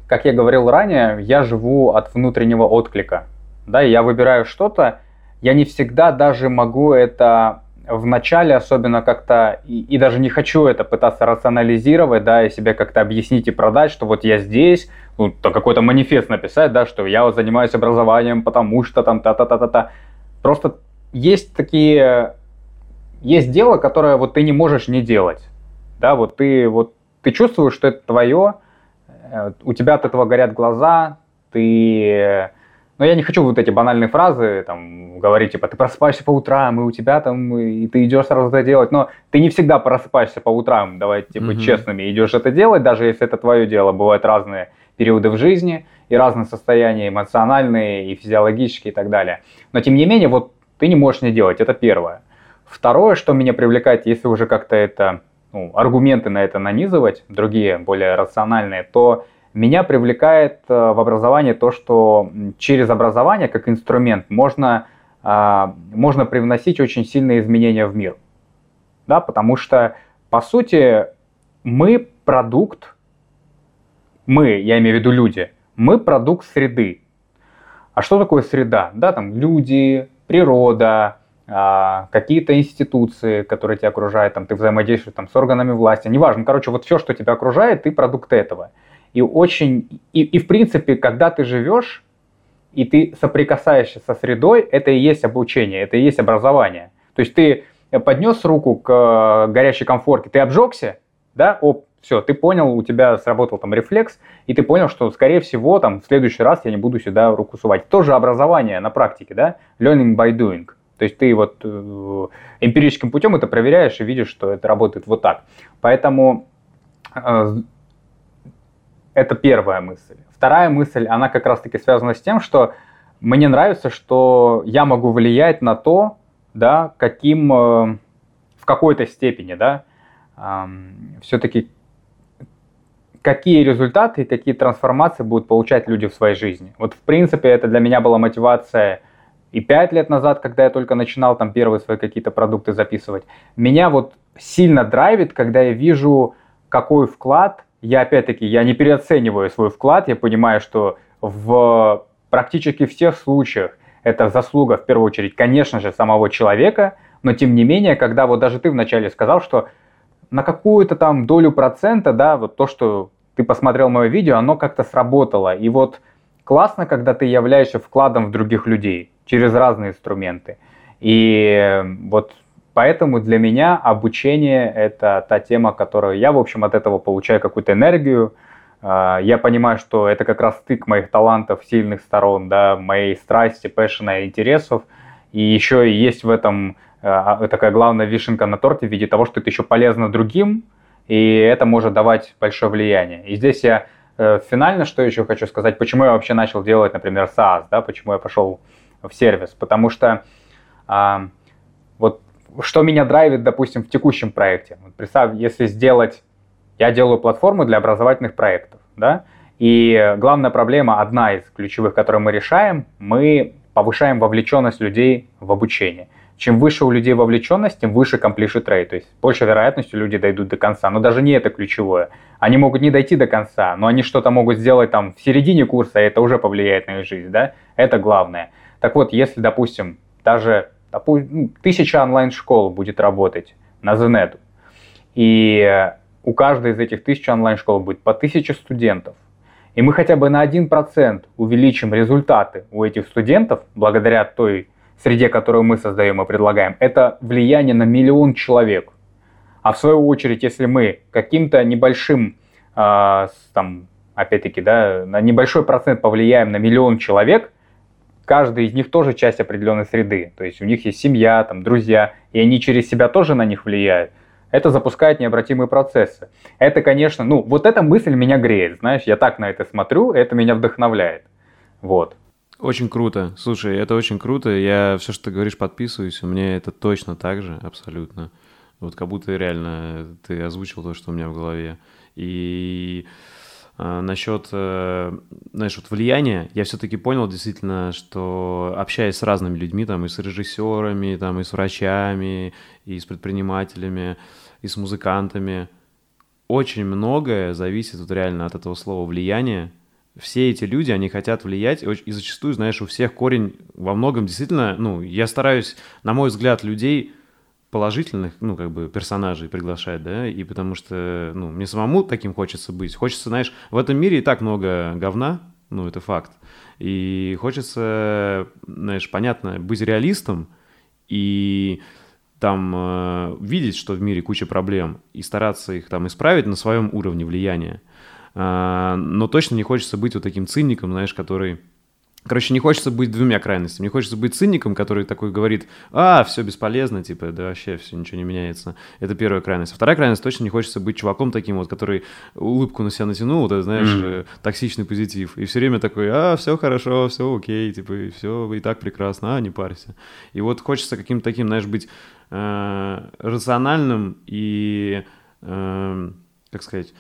как я говорил ранее, я живу от внутреннего отклика. Да, и я выбираю что-то, я не всегда даже могу это в начале особенно как-то, и, и даже не хочу это пытаться рационализировать, да, и себе как-то объяснить и продать, что вот я здесь, ну, то какой-то манифест написать, да, что я вот занимаюсь образованием, потому что там та-та-та-та-та. Просто есть такие, есть дело, которое вот ты не можешь не делать, да, вот ты, вот ты чувствуешь, что это твое, э, у тебя от этого горят глаза, ты но я не хочу вот эти банальные фразы, там, говорить, типа, ты просыпаешься по утрам, и у тебя там, и ты идешь сразу это делать. Но ты не всегда просыпаешься по утрам, давай, типа, mm-hmm. честными, идешь это делать, даже если это твое дело. Бывают разные периоды в жизни и разные состояния эмоциональные и физиологические и так далее. Но, тем не менее, вот ты не можешь не делать, это первое. Второе, что меня привлекает, если уже как-то это, ну, аргументы на это нанизывать, другие, более рациональные, то меня привлекает э, в образовании то, что через образование как инструмент можно, а, можно привносить очень сильные изменения в мир. Да, потому что по сути, мы продукт, мы, я имею в виду люди, мы продукт среды. А что такое среда? Да, там люди, природа, а, какие-то институции, которые тебя окружают, там, ты взаимодействуешь там, с органами власти, неважно, короче, вот все, что тебя окружает, ты продукт этого. И очень, и, и в принципе, когда ты живешь, и ты соприкасаешься со средой, это и есть обучение, это и есть образование. То есть ты поднес руку к э, горящей комфорке, ты обжегся, да, оп, все, ты понял, у тебя сработал там рефлекс, и ты понял, что, скорее всего, там, в следующий раз я не буду сюда руку сувать. Тоже образование на практике, да, learning by doing. То есть ты вот э, эмпирическим путем это проверяешь и видишь, что это работает вот так. Поэтому э, это первая мысль. Вторая мысль, она как раз-таки связана с тем, что мне нравится, что я могу влиять на то, да, каким, э, в какой-то степени, да, все-таки какие результаты и какие трансформации будут получать люди в своей жизни. Вот в принципе это для меня была мотивация и пять лет назад, когда я только начинал там первые свои какие-то продукты записывать, меня вот сильно драйвит, когда я вижу, какой вклад, я опять-таки, я не переоцениваю свой вклад, я понимаю, что в практически всех случаях это заслуга, в первую очередь, конечно же, самого человека, но тем не менее, когда вот даже ты вначале сказал, что на какую-то там долю процента, да, вот то, что ты посмотрел мое видео, оно как-то сработало. И вот классно, когда ты являешься вкладом в других людей через разные инструменты. И вот поэтому для меня обучение – это та тема, которую я, в общем, от этого получаю какую-то энергию. А, я понимаю, что это как раз стык моих талантов, сильных сторон, да, моей страсти, пэшена, интересов. И еще есть в этом а, такая главная вишенка на торте в виде того, что это еще полезно другим, и это может давать большое влияние. И здесь я э, финально, что еще хочу сказать, почему я вообще начал делать, например, SaaS, да, почему я пошел в сервис, потому что а, вот что меня драйвит, допустим, в текущем проекте. Вот представь, если сделать, я делаю платформу для образовательных проектов, да, и главная проблема, одна из ключевых, которую мы решаем, мы повышаем вовлеченность людей в обучение. Чем выше у людей вовлеченность, тем выше completion rate, то есть больше вероятностью люди дойдут до конца. Но даже не это ключевое. Они могут не дойти до конца, но они что-то могут сделать там в середине курса, и это уже повлияет на их жизнь, да? Это главное. Так вот, если, допустим, даже допустим, ну, тысяча онлайн-школ будет работать на ZNet, и у каждой из этих тысяч онлайн-школ будет по тысяче студентов, и мы хотя бы на 1% увеличим результаты у этих студентов, благодаря той среде, которую мы создаем и предлагаем, это влияние на миллион человек. А в свою очередь, если мы каким-то небольшим, э, там, опять-таки, да, на небольшой процент повлияем на миллион человек, каждый из них тоже часть определенной среды. То есть у них есть семья, там, друзья, и они через себя тоже на них влияют. Это запускает необратимые процессы. Это, конечно, ну, вот эта мысль меня греет, знаешь, я так на это смотрю, это меня вдохновляет. Вот. Очень круто. Слушай, это очень круто. Я все, что ты говоришь, подписываюсь. У меня это точно так же, абсолютно. Вот как будто реально ты озвучил то, что у меня в голове. И насчет, э, знаешь, вот влияния, я все-таки понял действительно, что общаясь с разными людьми, там, и с режиссерами, там, и с врачами, и с предпринимателями, и с музыкантами, очень многое зависит вот реально от этого слова влияние, все эти люди, они хотят влиять, и зачастую, знаешь, у всех корень во многом действительно, ну, я стараюсь, на мой взгляд, людей положительных, ну, как бы, персонажей приглашать, да, и потому что, ну, мне самому таким хочется быть. Хочется, знаешь, в этом мире и так много говна, ну, это факт. И хочется, знаешь, понятно, быть реалистом и там э, видеть, что в мире куча проблем, и стараться их там исправить на своем уровне влияния. А, но точно не хочется быть вот таким циником, знаешь, который... Короче, не хочется быть двумя крайностями. Не хочется быть циником, который такой говорит, а, все бесполезно, типа, да вообще все, ничего не меняется. Это первая крайность. А вторая крайность, точно не хочется быть чуваком таким вот, который улыбку на себя натянул, вот, знаешь, mm-hmm. токсичный позитив. И все время такой, а, все хорошо, все окей, типа, все и так прекрасно, а, не парься. И вот хочется каким-то таким, знаешь, быть э, рациональным и, э, как сказать,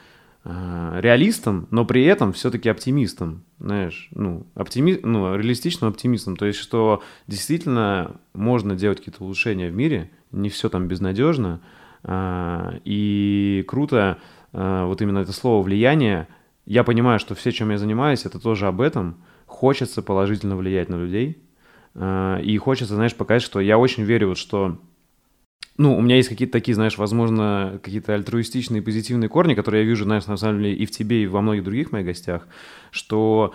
реалистом, но при этом все-таки оптимистом, знаешь, ну, оптими... ну, реалистичным оптимистом, то есть, что действительно можно делать какие-то улучшения в мире, не все там безнадежно, А, и круто, а, вот именно это слово «влияние», я понимаю, что все, чем я занимаюсь, это тоже об этом. Хочется положительно влиять на людей. И хочется, знаешь, показать, что я очень верю, вот, что ну, у меня есть какие-то такие, знаешь, возможно, какие-то альтруистичные, позитивные корни, которые я вижу, знаешь, на самом деле и в тебе, и во многих других моих гостях, что,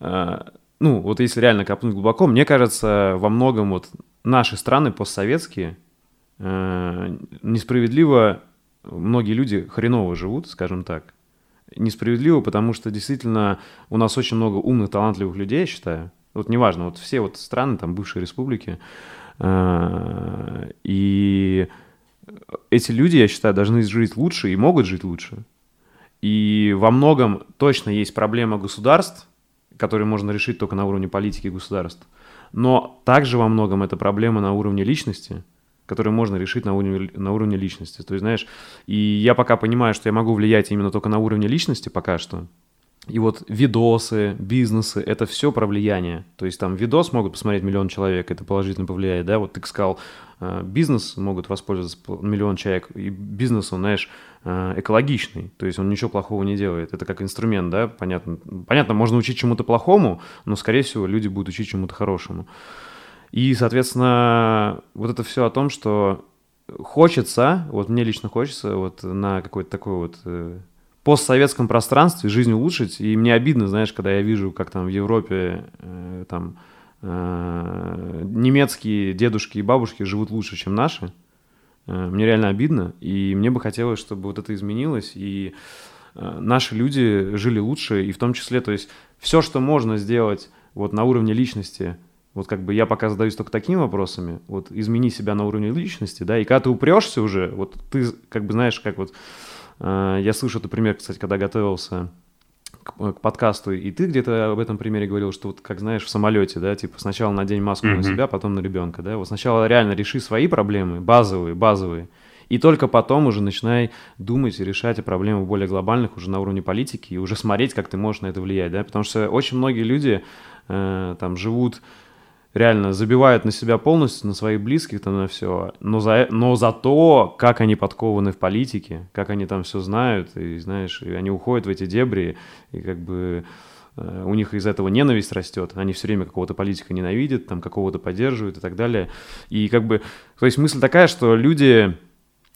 э, ну, вот если реально копнуть глубоко, мне кажется, во многом вот наши страны постсоветские э, несправедливо многие люди хреново живут, скажем так. Несправедливо, потому что действительно у нас очень много умных, талантливых людей, я считаю. Вот неважно, вот все вот страны, там, бывшие республики, э, и эти люди, я считаю, должны жить лучше и могут жить лучше. И во многом точно есть проблема государств, которые можно решить только на уровне политики государств. Но также во многом это проблема на уровне личности, которую можно решить на уровне, на уровне личности. То есть, знаешь, и я пока понимаю, что я могу влиять именно только на уровне личности пока что, и вот видосы, бизнесы, это все про влияние. То есть там видос могут посмотреть миллион человек, это положительно повлияет, да? Вот ты сказал, э, бизнес могут воспользоваться миллион человек, и бизнес, он, знаешь, э, экологичный, то есть он ничего плохого не делает. Это как инструмент, да, понятно. Понятно, можно учить чему-то плохому, но, скорее всего, люди будут учить чему-то хорошему. И, соответственно, вот это все о том, что хочется, вот мне лично хочется вот на какой-то такой вот э, постсоветском пространстве жизнь улучшить. И мне обидно, знаешь, когда я вижу, как там в Европе э, там э, немецкие дедушки и бабушки живут лучше, чем наши. Э, мне реально обидно, и мне бы хотелось, чтобы вот это изменилось, и э, наши люди жили лучше, и в том числе, то есть все, что можно сделать вот на уровне личности, вот как бы я пока задаюсь только такими вопросами, вот измени себя на уровне личности, да, и когда ты упрешься уже, вот ты как бы знаешь, как вот я слышу этот пример, кстати, когда готовился к, э, к подкасту, и ты где-то об этом примере говорил, что вот, как знаешь, в самолете, да, типа сначала надень маску mm-hmm. на себя, потом на ребенка, да, вот сначала реально реши свои проблемы, базовые, базовые, и только потом уже начинай думать и решать о проблемах более глобальных уже на уровне политики и уже смотреть, как ты можешь на это влиять, да, потому что очень многие люди э, там живут реально забивают на себя полностью, на своих близких, там, на все, но за, но за то, как они подкованы в политике, как они там все знают, и, знаешь, и они уходят в эти дебри, и как бы э, у них из этого ненависть растет, они все время какого-то политика ненавидят, там какого-то поддерживают и так далее. И как бы, то есть мысль такая, что люди,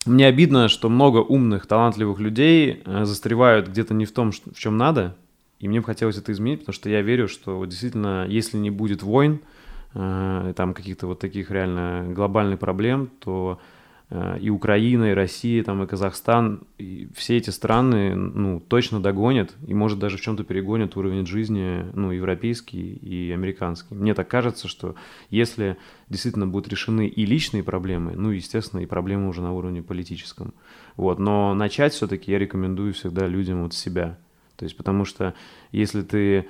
мне обидно, что много умных, талантливых людей э, застревают где-то не в том, в чем надо, и мне бы хотелось это изменить, потому что я верю, что действительно, если не будет войн, там каких-то вот таких реально глобальных проблем, то э, и Украина, и Россия, там, и Казахстан, и все эти страны, ну, точно догонят, и, может, даже в чем-то перегонят уровень жизни, ну, европейский и американский. Мне так кажется, что если действительно будут решены и личные проблемы, ну, естественно, и проблемы уже на уровне политическом. Вот, но начать все-таки я рекомендую всегда людям вот с себя. То есть, потому что если ты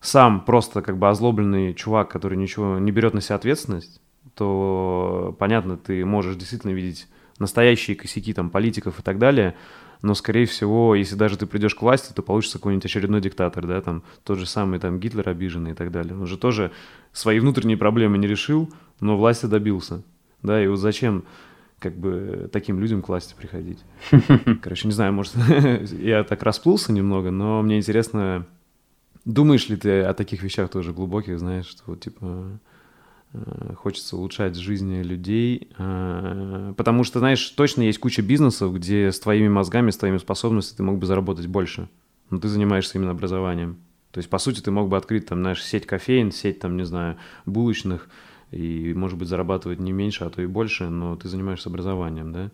сам просто как бы озлобленный чувак, который ничего не берет на себя ответственность, то, понятно, ты можешь действительно видеть настоящие косяки там политиков и так далее, но, скорее всего, если даже ты придешь к власти, то получится какой-нибудь очередной диктатор, да, там тот же самый там Гитлер обиженный и так далее. Он же тоже свои внутренние проблемы не решил, но власти добился, да, и вот зачем как бы таким людям к власти приходить. Короче, не знаю, может, я так расплылся немного, но мне интересно, Думаешь ли ты о таких вещах тоже глубоких, знаешь, что вот, типа э, хочется улучшать жизни людей, э, потому что, знаешь, точно есть куча бизнесов, где с твоими мозгами, с твоими способностями ты мог бы заработать больше, но ты занимаешься именно образованием. То есть, по сути, ты мог бы открыть там, знаешь, сеть кофеин, сеть там, не знаю, булочных, и, может быть, зарабатывать не меньше, а то и больше, но ты занимаешься образованием, да?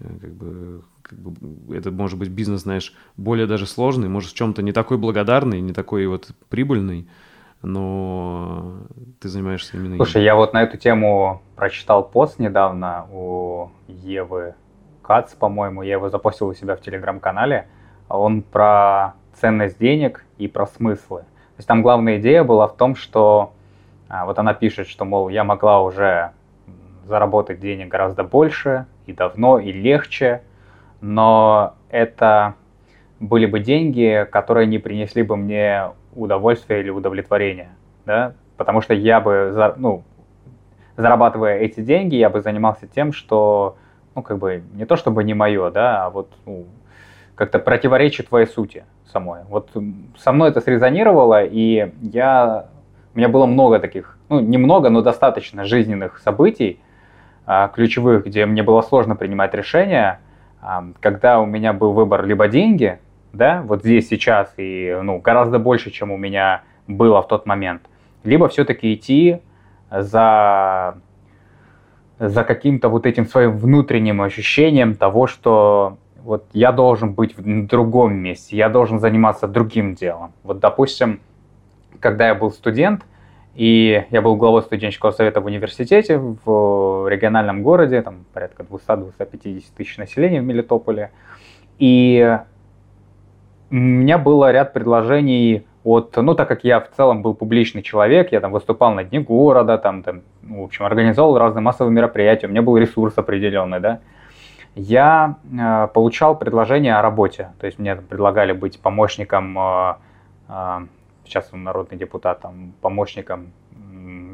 Э, как бы, как бы это может быть бизнес, знаешь, более даже сложный, может в чем-то не такой благодарный, не такой вот прибыльный, но ты занимаешься именно. Слушай, я вот на эту тему прочитал пост недавно у Евы Кац, по-моему, я его запостил у себя в телеграм-канале. Он про ценность денег и про смыслы. То есть там главная идея была в том, что а, вот она пишет, что, мол, я могла уже заработать денег гораздо больше, и давно, и легче, но это были бы деньги, которые не принесли бы мне удовольствия или удовлетворения, да, потому что я бы, ну, зарабатывая эти деньги, я бы занимался тем, что ну, как бы, не то чтобы не мое, да, а вот ну, как-то противоречит твоей сути самой. Вот со мной это срезонировало, и я, у меня было много таких, ну, немного, но достаточно жизненных событий, а, ключевых, где мне было сложно принимать решения, когда у меня был выбор либо деньги, да, вот здесь сейчас, и, ну, гораздо больше, чем у меня было в тот момент, либо все-таки идти за за каким-то вот этим своим внутренним ощущением того, что вот я должен быть в другом месте, я должен заниматься другим делом. Вот, допустим, когда я был студент, и я был главой студенческого совета в университете в региональном городе, там порядка 200-250 тысяч населения в Мелитополе. И у меня было ряд предложений от, ну, так как я в целом был публичный человек, я там выступал на дне города, там, там в общем, организовал разные массовые мероприятия, у меня был ресурс определенный, да, я э, получал предложения о работе. То есть мне предлагали быть помощником, э, э, сейчас он народный депутат, там, помощником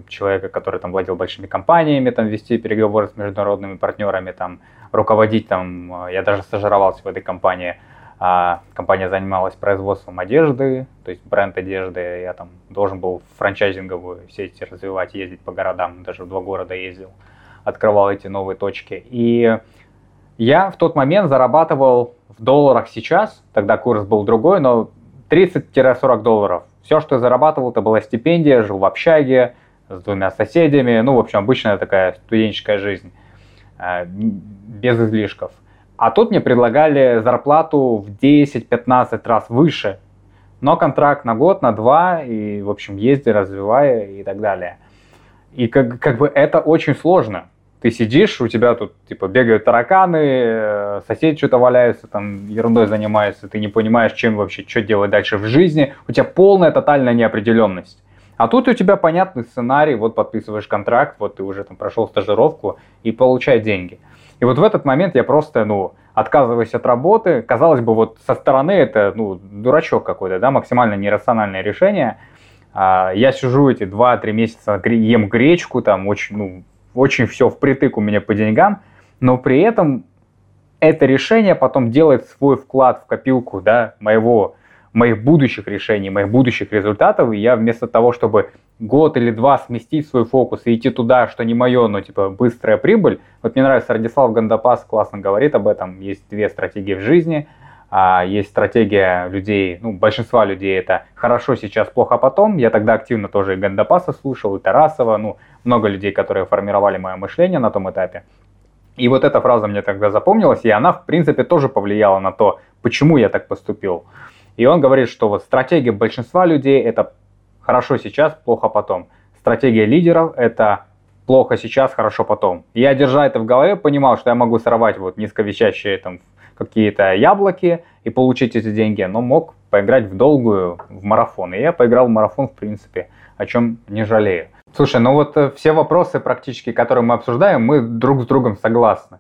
человека, который там владел большими компаниями, там, вести переговоры с международными партнерами, там, руководить, там, э, я даже стажировался в этой компании, а компания занималась производством одежды, то есть бренд одежды. Я там должен был франчайзинговую сеть развивать, ездить по городам, даже в два города ездил, открывал эти новые точки. И я в тот момент зарабатывал в долларах сейчас, тогда курс был другой, но 30-40 долларов. Все, что я зарабатывал, это была стипендия, жил в общаге с двумя соседями. Ну, в общем, обычная такая студенческая жизнь, э, без излишков. А тут мне предлагали зарплату в 10-15 раз выше, но контракт на год, на два, и, в общем, езди, развивая и так далее. И как, как бы это очень сложно. Ты сидишь, у тебя тут типа бегают тараканы, э, соседи что-то валяются, там ерундой занимаются, ты не понимаешь, чем вообще, что делать дальше в жизни. У тебя полная тотальная неопределенность. А тут у тебя понятный сценарий, вот подписываешь контракт, вот ты уже там прошел стажировку и получай деньги. И вот в этот момент я просто, ну, отказываюсь от работы. Казалось бы, вот со стороны это, ну, дурачок какой-то, да, максимально нерациональное решение. А, я сижу эти 2-3 месяца, ем гречку, там очень, ну, очень все впритык у меня по деньгам, но при этом это решение потом делает свой вклад в копилку, да, моего моих будущих решений, моих будущих результатов, и я вместо того, чтобы год или два сместить свой фокус и идти туда, что не мое, но типа быстрая прибыль. Вот мне нравится, Радислав Гандапас классно говорит об этом. Есть две стратегии в жизни. А есть стратегия людей, ну, большинства людей это хорошо сейчас, плохо потом. Я тогда активно тоже и Гандапаса слушал, и Тарасова, ну, много людей, которые формировали мое мышление на том этапе. И вот эта фраза мне тогда запомнилась, и она, в принципе, тоже повлияла на то, почему я так поступил. И он говорит, что вот стратегия большинства людей это хорошо сейчас, плохо потом. Стратегия лидеров это плохо сейчас, хорошо потом. Я, держа это в голове, понимал, что я могу сорвать вот низковещащие там какие-то яблоки и получить эти деньги, но мог поиграть в долгую, в марафон. И я поиграл в марафон, в принципе, о чем не жалею. Слушай, ну вот э, все вопросы практически, которые мы обсуждаем, мы друг с другом согласны.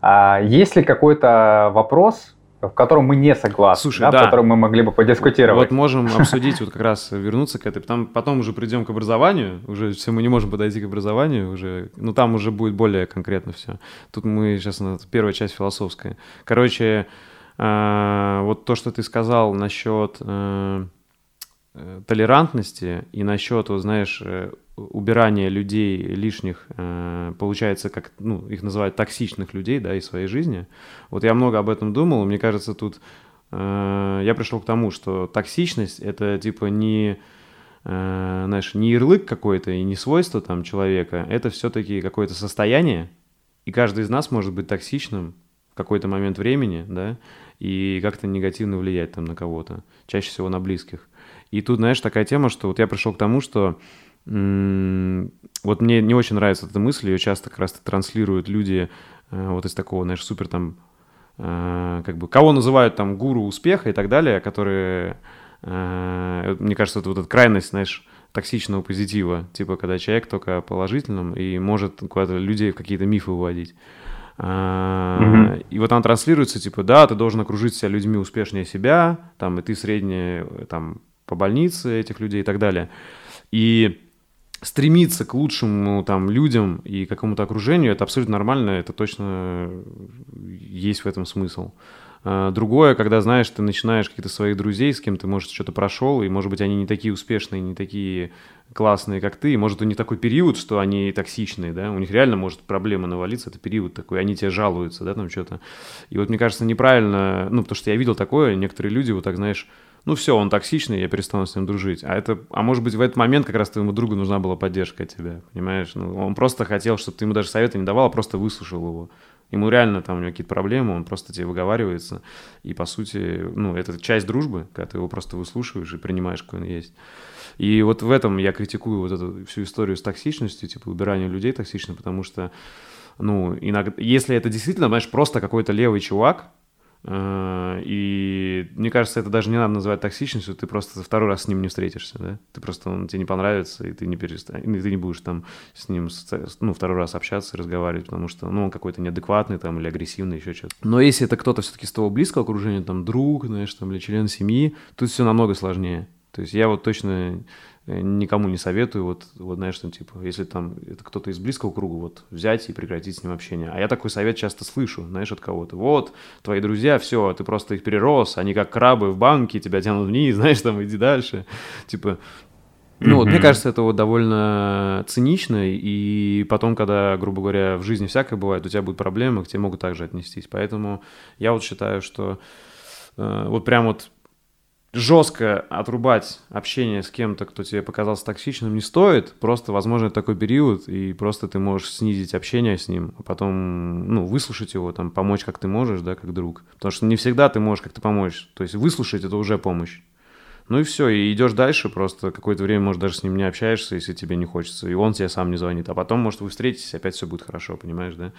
А есть ли какой-то вопрос, в котором мы не согласны, Слушай, да, да. в котором мы могли бы подискутировать. Вот можем обсудить, вот как раз вернуться к этой, потом, потом уже придем к образованию, уже все мы не можем подойти к образованию, уже, ну там уже будет более конкретно все. Тут мы сейчас, первая часть философская. Короче, э, вот то, что ты сказал насчет э, толерантности и насчет, вот знаешь, э, убирание людей лишних, э, получается, как, ну, их называют токсичных людей, да, из своей жизни. Вот я много об этом думал, мне кажется, тут э, я пришел к тому, что токсичность — это, типа, не, э, знаешь, не ярлык какой-то и не свойство там человека, это все-таки какое-то состояние, и каждый из нас может быть токсичным в какой-то момент времени, да, и как-то негативно влиять там на кого-то, чаще всего на близких. И тут, знаешь, такая тема, что вот я пришел к тому, что вот мне не очень нравится эта мысль, ее часто как раз транслируют люди э, вот из такого, знаешь, супер там, э, как бы, кого называют там гуру успеха и так далее, которые, э, мне кажется, это вот эта крайность, знаешь, токсичного позитива, типа, когда человек только положительным и может куда-то людей в какие-то мифы выводить. Mm-hmm. И вот она транслируется, типа, да, ты должен окружить себя людьми успешнее себя, там, и ты средний, там, по больнице этих людей и так далее. И стремиться к лучшему там людям и какому-то окружению, это абсолютно нормально, это точно есть в этом смысл. А, другое, когда, знаешь, ты начинаешь каких-то своих друзей, с кем ты, может, что-то прошел, и, может быть, они не такие успешные, не такие классные, как ты, и, может, у них такой период, что они токсичные, да, у них реально может проблема навалиться, это период такой, они тебе жалуются, да, там что-то. И вот, мне кажется, неправильно, ну, потому что я видел такое, некоторые люди вот так, знаешь, ну все, он токсичный, я перестану с ним дружить. А это, а может быть, в этот момент как раз твоему другу нужна была поддержка от тебя, понимаешь? Ну, он просто хотел, чтобы ты ему даже совета не давал, а просто выслушал его. Ему реально там у него какие-то проблемы, он просто тебе выговаривается. И, по сути, ну, это часть дружбы, когда ты его просто выслушиваешь и принимаешь, какой он есть. И вот в этом я критикую вот эту всю историю с токсичностью, типа убирание людей токсично, потому что, ну, иногда, если это действительно, знаешь, просто какой-то левый чувак, и мне кажется, это даже не надо называть токсичностью, ты просто второй раз с ним не встретишься, да? Ты просто, он тебе не понравится, и ты не перестанешь, ты не будешь там с ним, ну, второй раз общаться, разговаривать, потому что, ну, он какой-то неадекватный там или агрессивный, еще что-то. Но если это кто-то все-таки с того близкого окружения, там, друг, знаешь, там, или член семьи, тут все намного сложнее. То есть я вот точно Э, никому не советую, вот, вот знаешь, что, типа, если там это кто-то из близкого круга, вот, взять и прекратить с ним общение. А я такой совет часто слышу, знаешь, от кого-то. Вот, твои друзья, все, ты просто их перерос, они как крабы в банке, тебя тянут вниз, знаешь, там, иди дальше. Типа, ну, вот, мне кажется, это вот довольно цинично, и потом, когда, грубо говоря, в жизни всякое бывает, у тебя будут проблемы, к тебе могут также отнестись. Поэтому я вот считаю, что э, вот прям вот жестко отрубать общение с кем-то, кто тебе показался токсичным, не стоит. Просто, возможно, такой период, и просто ты можешь снизить общение с ним, а потом, ну, выслушать его, там, помочь как ты можешь, да, как друг. Потому что не всегда ты можешь как-то помочь. То есть выслушать — это уже помощь. Ну и все, и идешь дальше, просто какое-то время, может, даже с ним не общаешься, если тебе не хочется, и он тебе сам не звонит. А потом, может, вы встретитесь, опять все будет хорошо, понимаешь, да?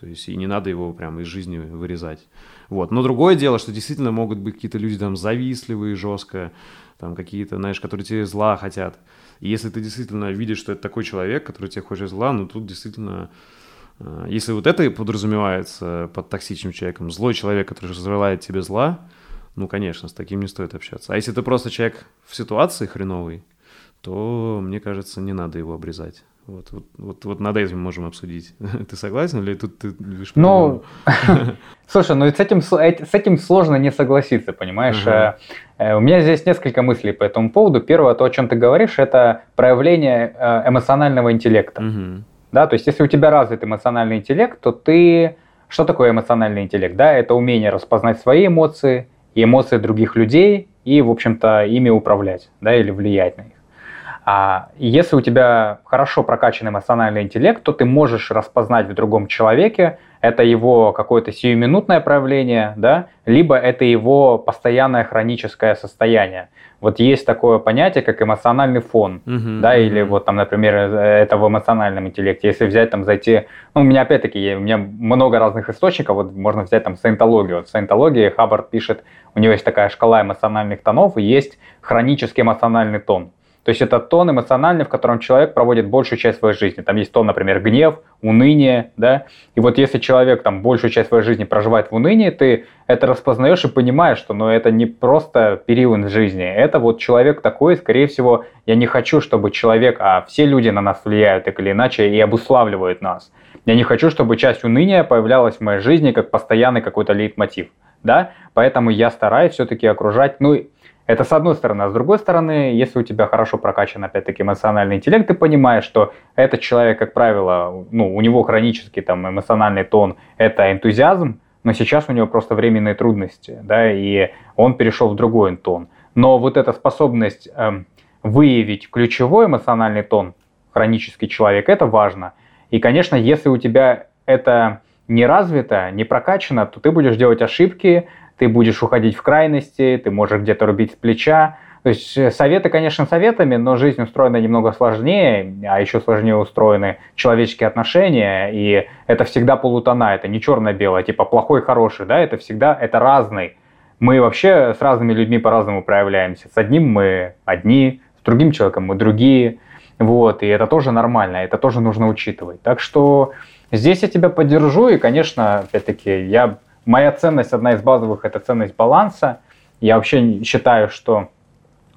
То есть и не надо его прям из жизни вырезать. Вот. Но другое дело, что действительно могут быть какие-то люди там завистливые жестко, там какие-то, знаешь, которые тебе зла хотят. И если ты действительно видишь, что это такой человек, который тебе хочет зла, ну тут действительно э, если вот это подразумевается под токсичным человеком, злой человек, который желает тебе зла, ну, конечно, с таким не стоит общаться. А если ты просто человек в ситуации хреновый, то, мне кажется, не надо его обрезать. Вот, вот, вот, вот над этим можем обсудить. Ты согласен или тут ты видишь? Ну, слушай, ну с этим, с этим сложно не согласиться, понимаешь? Э, у меня здесь несколько мыслей по этому поводу. Первое, то, о чем ты говоришь, это проявление э, эмоционального интеллекта. Угу. Да, то есть если у тебя развит эмоциональный интеллект, то ты... Что такое эмоциональный интеллект? Да, это умение распознать свои эмоции и эмоции других людей и, в общем-то, ими управлять, да, или влиять на них. А если у тебя хорошо прокачан эмоциональный интеллект, то ты можешь распознать в другом человеке, это его какое-то сиюминутное проявление, да, либо это его постоянное хроническое состояние. Вот есть такое понятие, как эмоциональный фон, uh-huh, да, uh-huh. или вот там, например, это в эмоциональном интеллекте. Если взять там, зайти, ну, у меня опять-таки, у меня много разных источников, вот можно взять там саентологию. В саентологии Хаббард пишет, у него есть такая шкала эмоциональных тонов, и есть хронический эмоциональный тон. То есть это тон эмоциональный, в котором человек проводит большую часть своей жизни. Там есть тон, например, гнев, уныние, да. И вот если человек там большую часть своей жизни проживает в унынии, ты это распознаешь и понимаешь, что ну, это не просто период жизни, это вот человек такой, скорее всего, я не хочу, чтобы человек, а все люди на нас влияют так или иначе и обуславливают нас. Я не хочу, чтобы часть уныния появлялась в моей жизни как постоянный какой-то лейтмотив, да. Поэтому я стараюсь все-таки окружать, ну, это с одной стороны. А с другой стороны, если у тебя хорошо прокачан, опять-таки, эмоциональный интеллект, ты понимаешь, что этот человек, как правило, ну, у него хронический там эмоциональный тон – это энтузиазм, но сейчас у него просто временные трудности, да, и он перешел в другой тон. Но вот эта способность э, выявить ключевой эмоциональный тон, хронический человек, это важно. И, конечно, если у тебя это не развито, не прокачано, то ты будешь делать ошибки, ты будешь уходить в крайности, ты можешь где-то рубить плеча. То есть э, советы, конечно, советами, но жизнь устроена немного сложнее, а еще сложнее устроены человеческие отношения, и это всегда полутона, это не черно-белое, типа плохой, хороший, да, это всегда, это разный. Мы вообще с разными людьми по-разному проявляемся. С одним мы одни, с другим человеком мы другие, вот, и это тоже нормально, это тоже нужно учитывать. Так что здесь я тебя поддержу, и, конечно, опять-таки, я моя ценность, одна из базовых, это ценность баланса. Я вообще считаю, что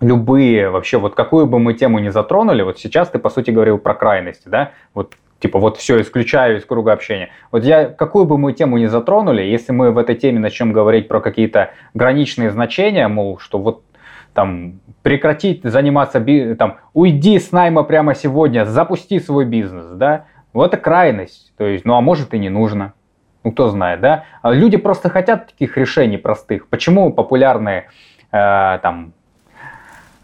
любые вообще, вот какую бы мы тему ни затронули, вот сейчас ты, по сути, говорил про крайности, да, вот типа вот все исключаю из круга общения. Вот я какую бы мы тему ни затронули, если мы в этой теме начнем говорить про какие-то граничные значения, мол, что вот там прекратить заниматься, там, уйди с найма прямо сегодня, запусти свой бизнес, да, вот это крайность, то есть, ну а может и не нужно, ну кто знает, да. А люди просто хотят таких решений простых. Почему популярные э, там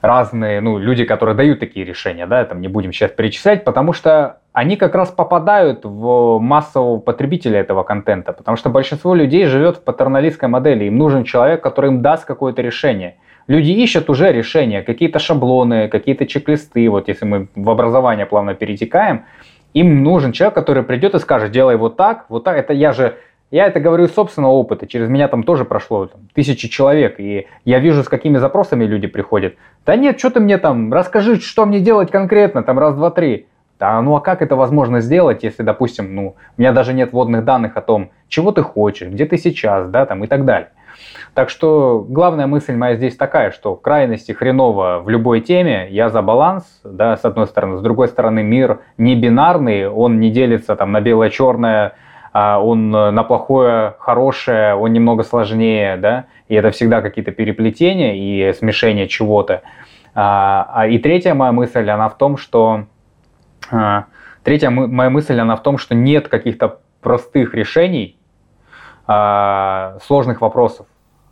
разные, ну, люди, которые дают такие решения, да, там не будем сейчас перечислять, потому что они как раз попадают в массового потребителя этого контента, потому что большинство людей живет в патерналистской модели, им нужен человек, который им даст какое-то решение. Люди ищут уже решения, какие-то шаблоны, какие-то чек-листы, вот если мы в образование плавно перетекаем, им нужен человек, который придет и скажет, делай вот так, вот так, это я же я это говорю из собственного опыта. Через меня там тоже прошло там, тысячи человек. И я вижу, с какими запросами люди приходят. Да нет, что ты мне там, расскажи, что мне делать конкретно, там раз, два, три. Да, ну а как это возможно сделать, если, допустим, ну, у меня даже нет вводных данных о том, чего ты хочешь, где ты сейчас, да, там и так далее. Так что главная мысль моя здесь такая, что крайности хреново в любой теме, я за баланс, да, с одной стороны, с другой стороны, мир не бинарный, он не делится там на белое-черное, а он э, на плохое, хорошее, он немного сложнее, да, и это всегда какие-то переплетения и смешение чего-то. А, а и третья моя мысль, она в том, что третья моя мысль, она в том, что нет каких-то простых решений сложных вопросов.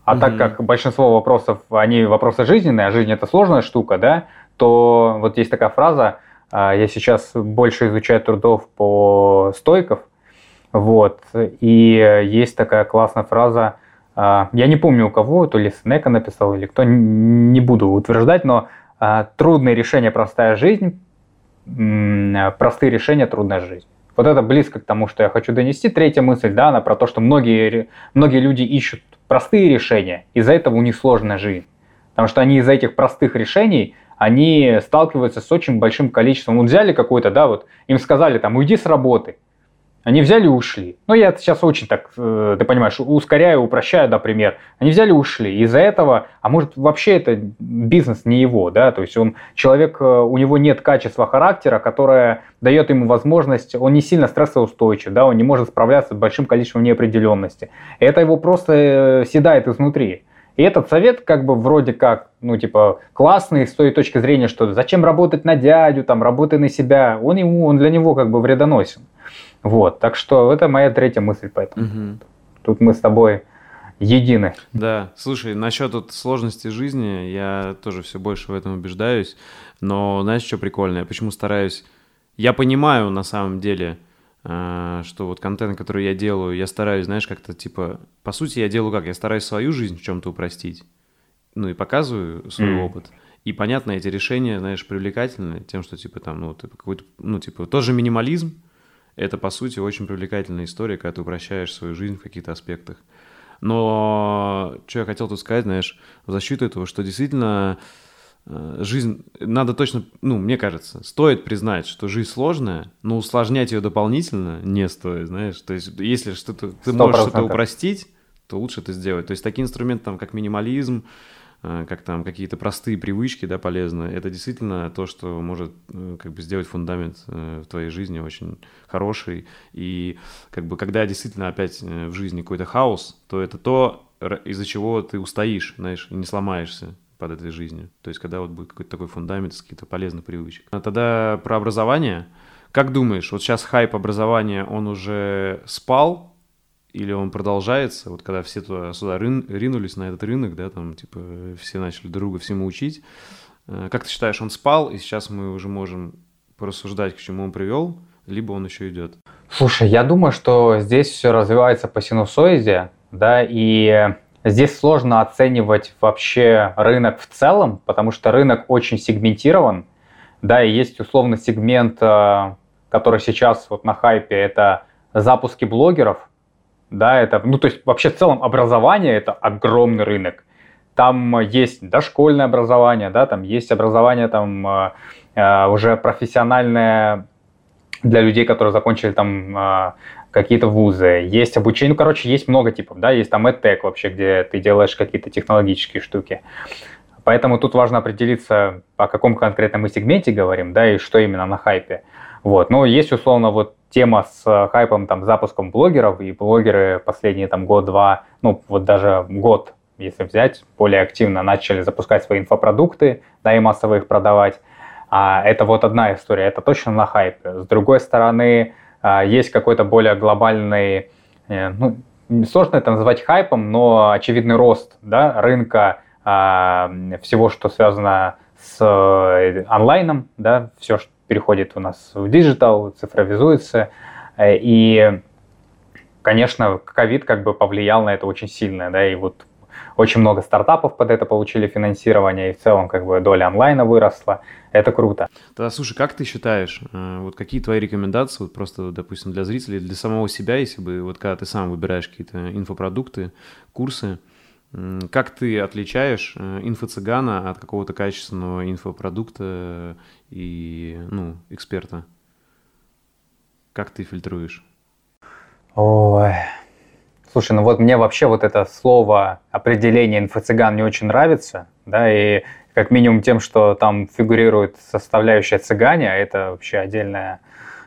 А mm-hmm. так как большинство вопросов, они вопросы жизненные, а жизнь это сложная штука, да, то вот есть такая фраза, я сейчас больше изучаю трудов по стойков, вот. И есть такая классная фраза, а, я не помню у кого, то ли Снека написал или кто, не буду утверждать, но а, трудные решения простая жизнь, простые решения трудная жизнь. Вот это близко к тому, что я хочу донести. Третья мысль, да, она про то, что многие, многие люди ищут простые решения, из-за этого у них сложная жизнь. Потому что они из-за этих простых решений, они сталкиваются с очень большим количеством. Вот взяли какой-то, да, вот им сказали там, уйди с работы. Они взяли и ушли. Ну, я сейчас очень так, э, ты понимаешь, ускоряю, упрощаю, например. Они взяли и ушли. Из-за этого, а может вообще это бизнес не его, да, то есть он, человек, э, у него нет качества характера, которое дает ему возможность, он не сильно стрессоустойчив, да, он не может справляться с большим количеством неопределенности. Это его просто э, седает изнутри. И этот совет как бы вроде как, ну типа, классный с той точки зрения, что зачем работать на дядю, там, работай на себя, он ему, он для него как бы вредоносен. Вот, так что это моя третья мысль поэтому. Угу. Тут мы с тобой едины. Да, слушай, насчет вот сложности жизни, я тоже все больше в этом убеждаюсь, но знаешь, что прикольно? Я почему стараюсь... Я понимаю на самом деле, э, что вот контент, который я делаю, я стараюсь, знаешь, как-то типа... По сути, я делаю как? Я стараюсь свою жизнь в чем-то упростить, ну и показываю свой mm. опыт. И понятно, эти решения, знаешь, привлекательны тем, что типа там, ну, какой-то, ну, типа, тоже минимализм, это, по сути, очень привлекательная история, когда ты упрощаешь свою жизнь в каких-то аспектах. Но что я хотел тут сказать, знаешь, в защиту этого, что действительно э, жизнь, надо точно, ну, мне кажется, стоит признать, что жизнь сложная, но усложнять ее дополнительно не стоит, знаешь. То есть, если что-то, ты 100%. можешь что-то упростить, то лучше это сделать. То есть, такие инструменты, там, как минимализм, как там какие-то простые привычки, да, полезные, это действительно то, что может э, как бы сделать фундамент э, в твоей жизни очень хороший. И как бы когда действительно опять в жизни какой-то хаос, то это то, из-за чего ты устоишь, знаешь, не сломаешься под этой жизнью. То есть когда вот будет какой-то такой фундамент с каких-то полезных привычек. А тогда про образование. Как думаешь, вот сейчас хайп образования, он уже спал или он продолжается, вот когда все туда, сюда рын, ринулись на этот рынок, да, там, типа, все начали друга всему учить. Э, как ты считаешь, он спал, и сейчас мы уже можем порассуждать, к чему он привел, либо он еще идет? Слушай, я думаю, что здесь все развивается по синусоиде, да, и здесь сложно оценивать вообще рынок в целом, потому что рынок очень сегментирован, да, и есть условно сегмент, э, который сейчас вот на хайпе, это запуски блогеров, да, это, ну, то есть вообще в целом образование – это огромный рынок. Там есть дошкольное образование, да, там есть образование там э, э, уже профессиональное для людей, которые закончили там э, какие-то вузы, есть обучение, ну, короче, есть много типов, да, есть там EdTech вообще, где ты делаешь какие-то технологические штуки. Поэтому тут важно определиться, о каком конкретном мы сегменте говорим, да, и что именно на хайпе. Вот. Но есть, условно, вот тема с хайпом, там, запуском блогеров, и блогеры последние, там, год-два, ну, вот даже год, если взять, более активно начали запускать свои инфопродукты, да, и массово их продавать. А это вот одна история, это точно на хайпе. С другой стороны, а, есть какой-то более глобальный, э, ну, сложно это назвать хайпом, но очевидный рост да, рынка а, всего, что связано с э, онлайном, да, все, переходит у нас в digital, цифровизуется. Э, и, конечно, ковид как бы повлиял на это очень сильно, да, и вот очень много стартапов под это получили финансирование, и в целом как бы доля онлайна выросла. Это круто. Тогда, слушай, как ты считаешь, э, вот какие твои рекомендации, вот просто, допустим, для зрителей, для самого себя, если бы, вот когда ты сам выбираешь какие-то инфопродукты, курсы, как ты отличаешь э, инфо-цыгана от какого-то качественного инфопродукта и, ну, эксперта? Как ты фильтруешь? Ой, Слушай, ну вот мне вообще вот это слово определение инфо-цыган не очень нравится, да, и как минимум тем, что там фигурирует составляющая цыгане, а это вообще отдельная...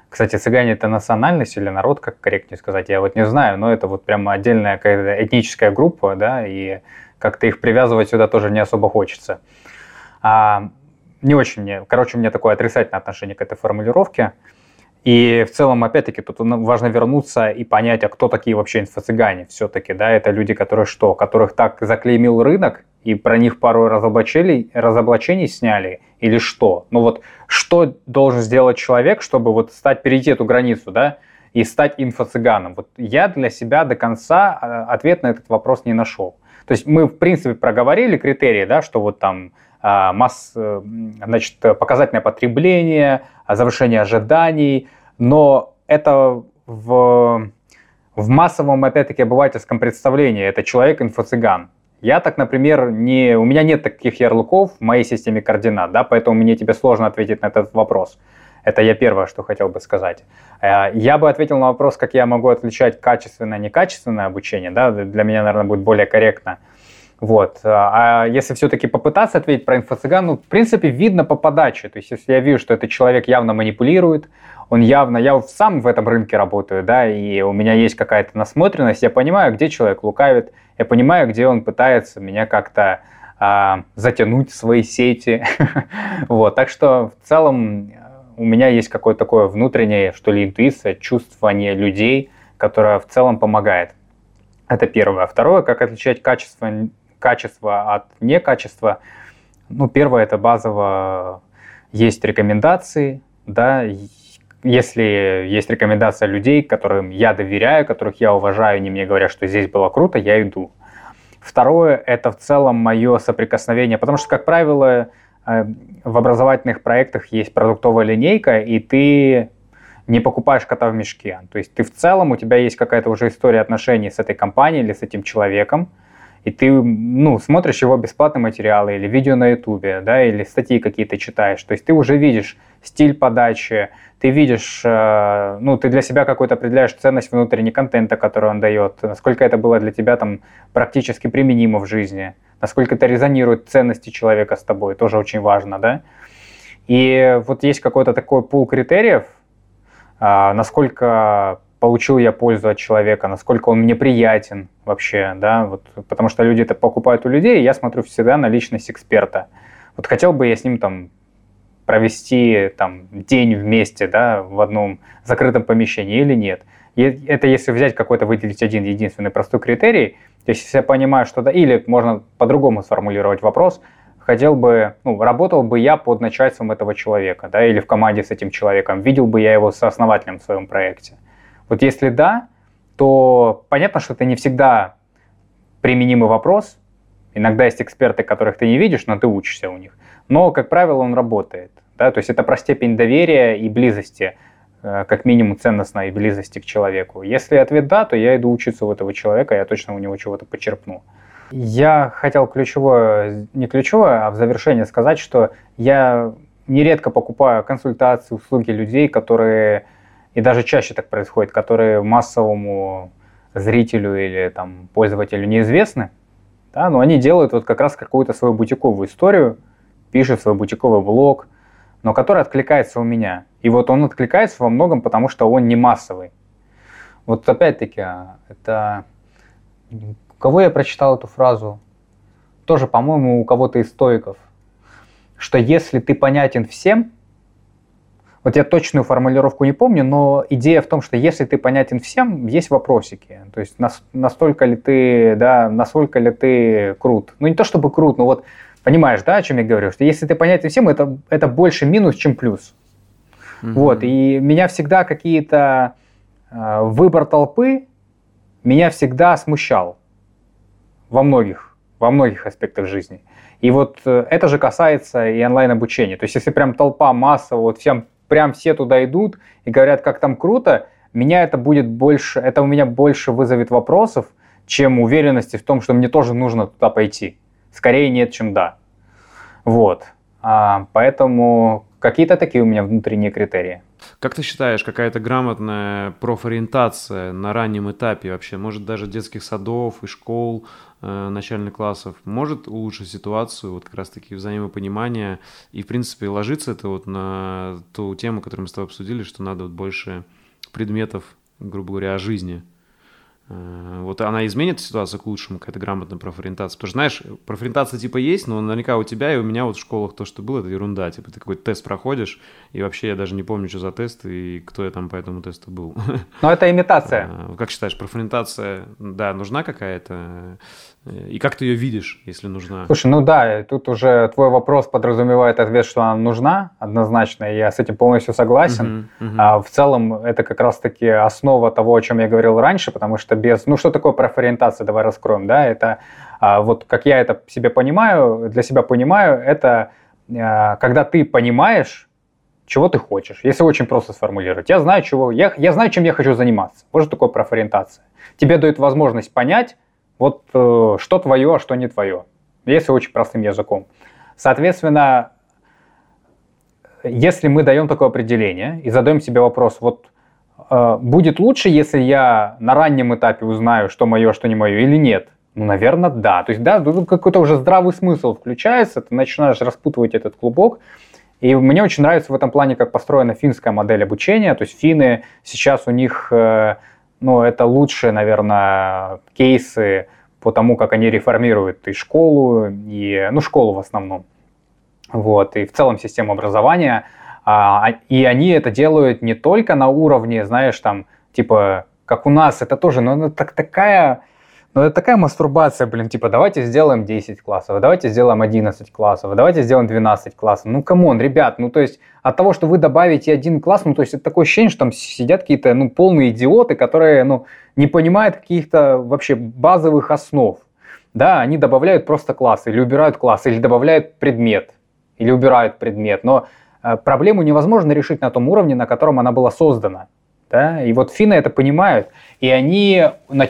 Кстати, цыгане это национальность или народ, как корректнее сказать, я вот не знаю, но это вот прямо отдельная какая-то этническая группа, да, и как-то их привязывать сюда тоже не особо хочется. А, не очень мне, короче, у меня такое отрицательное отношение к этой формулировке. И в целом, опять-таки, тут важно вернуться и понять, а кто такие вообще инфо-цыгане все-таки, да, это люди, которые что, которых так заклеймил рынок, и про них пару разоблачений, разоблачений сняли, или что? Ну вот, что должен сделать человек, чтобы вот стать, перейти эту границу, да, и стать инфо-цыганом? Вот я для себя до конца а, ответ на этот вопрос не нашел. То есть мы, в принципе, проговорили критерии, да, что вот там а, масс, э, значит, показательное потребление, завышение ожиданий, но это в, в массовом, опять-таки, обывательском представлении. Это человек инфо-цыган. Я так, например, не, у меня нет таких ярлыков в моей системе координат, да, поэтому мне тебе сложно ответить на этот вопрос. Это я первое, что хотел бы сказать. Э, я бы ответил на вопрос, как я могу отличать качественное и некачественное обучение. Да? Для меня, наверное, будет более корректно. Вот. А если все-таки попытаться ответить про инфо-цыган, ну, в принципе, видно по подаче. То есть, если я вижу, что этот человек явно манипулирует, он явно, я сам в этом рынке работаю, да, и у меня есть какая-то насмотренность, я понимаю, где человек лукавит, я понимаю, где он пытается меня как-то а, затянуть в свои сети. вот, так что в целом у меня есть какое-то такое внутреннее, что ли, интуиция, чувствование людей, которое в целом помогает. Это первое. Второе, как отличать качество, качество от некачества. Ну, первое, это базово есть рекомендации, да, если есть рекомендация людей, которым я доверяю, которых я уважаю, они мне говорят, что здесь было круто, я иду. Второе – это в целом мое соприкосновение, потому что, как правило, э, в образовательных проектах есть продуктовая линейка, и ты не покупаешь кота в мешке. То есть ты в целом, у тебя есть какая-то уже история отношений с этой компанией или с этим человеком, и ты ну, смотришь его бесплатные материалы или видео на ютубе, да, или статьи какие-то читаешь. То есть ты уже видишь стиль подачи, ты видишь, э, ну, ты для себя какой-то определяешь ценность внутреннего контента, который он дает, насколько это было для тебя там практически применимо в жизни, насколько это резонирует ценности человека с тобой, тоже очень важно, да. И вот есть какой-то такой пул критериев, э, насколько получил я пользу от человека, насколько он мне приятен вообще, да, вот, потому что люди это покупают у людей, и я смотрю всегда на личность эксперта. Вот хотел бы я с ним там провести там день вместе, да, в одном закрытом помещении или нет. И это если взять какой-то, выделить один единственный простой критерий, то есть если я понимаю, что да, или можно по-другому сформулировать вопрос, хотел бы, ну, работал бы я под начальством этого человека, да, или в команде с этим человеком, видел бы я его сооснователем в своем проекте. Вот если да, то понятно, что это не всегда применимый вопрос. Иногда есть эксперты, которых ты не видишь, но ты учишься у них но, как правило, он работает. Да? То есть это про степень доверия и близости, э, как минимум ценностной близости к человеку. Если ответ да, то я иду учиться у этого человека, я точно у него чего-то почерпну. Я хотел ключевое, не ключевое, а в завершение сказать, что я нередко покупаю консультации, услуги людей, которые, и даже чаще так происходит, которые массовому зрителю или там, пользователю неизвестны, Да? Но они делают вот как раз какую-то свою бутиковую историю, пишут свой бутиковый блог, но который откликается у меня. И вот он откликается во многом, потому что он не массовый. Вот опять-таки, а, это... У кого я прочитал эту фразу? Тоже, по-моему, у кого-то из стоиков. Что если ты понятен всем, вот я точную формулировку не помню, но идея в том, что если ты понятен всем, есть вопросики. То есть настолько ли ты, да, насколько ли ты крут. Ну не то чтобы крут, но вот понимаешь, да, о чем я говорю, что если ты понятен всем, это, это больше минус, чем плюс. Угу. Вот, и меня всегда какие-то э, выбор толпы меня всегда смущал во многих, во многих аспектах жизни. И вот э, это же касается и онлайн-обучения. То есть если прям толпа, масса, вот всем прям все туда идут и говорят, как там круто, меня это будет больше, это у меня больше вызовет вопросов, чем уверенности в том, что мне тоже нужно туда пойти. Скорее нет, чем да. Вот. А, поэтому какие-то такие у меня внутренние критерии. Как ты считаешь, какая-то грамотная профориентация на раннем этапе вообще, может даже детских садов и школ, э, начальных классов, может улучшить ситуацию, вот как раз-таки взаимопонимание, и в принципе ложится это вот на ту тему, которую мы с тобой обсудили, что надо вот больше предметов, грубо говоря, о жизни – вот она изменит ситуацию к лучшему, какая-то грамотная профориентация. Потому что, знаешь, профориентация типа есть, но наверняка у тебя и у меня вот в школах то, что было, это ерунда. Типа ты какой-то тест проходишь, и вообще я даже не помню, что за тест и кто я там по этому тесту был. Но это имитация. Э, как считаешь, профориентация, да, нужна какая-то? Э, и как ты ее видишь, если нужна? Слушай, ну да, тут уже твой вопрос подразумевает ответ, что она нужна, однозначно, я с этим полностью согласен. Uh-huh, uh-huh. А в целом это как раз-таки основа того, о чем я говорил раньше, потому что без... Ну что такое профориентация, давай раскроем, да, это а, вот как я это себе понимаю, для себя понимаю, это а, когда ты понимаешь, чего ты хочешь. Если очень просто сформулировать. Я знаю, чего, я, я знаю, чем я хочу заниматься. Вот что такое профориентация. Тебе дают возможность понять, вот э, что твое, а что не твое. Если очень простым языком. Соответственно, если мы даем такое определение и задаем себе вопрос, вот э, будет лучше, если я на раннем этапе узнаю, что мое, что не мое, или нет? Ну, наверное, да. То есть, да, тут какой-то уже здравый смысл включается, ты начинаешь распутывать этот клубок. И мне очень нравится в этом плане, как построена финская модель обучения. То есть финны сейчас у них э, ну, это лучшие, наверное, кейсы по тому, как они реформируют и школу, и, ну, школу в основном, вот, и в целом систему образования. А, а, и они это делают не только на уровне, знаешь, там, типа, как у нас, это тоже, ну, это так, такая но это такая мастурбация, блин, типа, давайте сделаем 10 классов, давайте сделаем 11 классов, давайте сделаем 12 классов. Ну, come on, ребят, ну, то есть от того, что вы добавите один класс, ну, то есть это такое ощущение, что там сидят какие-то, ну, полные идиоты, которые, ну, не понимают каких-то вообще базовых основ. Да, они добавляют просто классы, или убирают класс, или добавляют предмет, или убирают предмет. Но э, проблему невозможно решить на том уровне, на котором она была создана. Да? И вот финны это понимают. И они,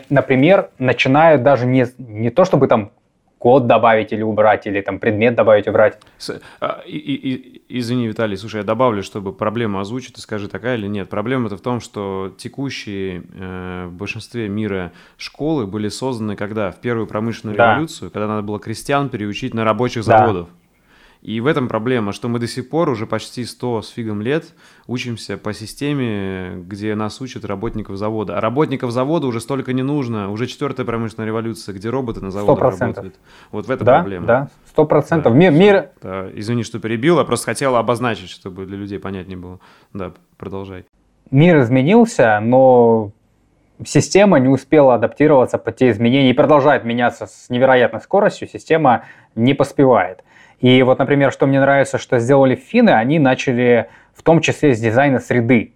например, начинают даже не, не то, чтобы там код добавить или убрать, или там предмет добавить и убрать. А, и, и, и, извини, Виталий, слушай, я добавлю, чтобы проблему озвучить, ты скажи, такая или нет. Проблема-то в том, что текущие э, в большинстве мира школы были созданы когда? В первую промышленную да. революцию, когда надо было крестьян переучить на рабочих да. И в этом проблема, что мы до сих пор уже почти 100 с фигом лет учимся по системе, где нас учат работников завода. А работников завода уже столько не нужно. Уже четвертая промышленная революция, где роботы на заводах 100%. работают. Вот в этом да, проблема. Да, сто процентов. Да, мир, мир... Да, извини, что перебил, я просто хотел обозначить, чтобы для людей понятнее было. Да, продолжай. Мир изменился, но система не успела адаптироваться под те изменения и продолжает меняться с невероятной скоростью, система не поспевает. И вот, например, что мне нравится, что сделали финны, они начали в том числе с дизайна среды.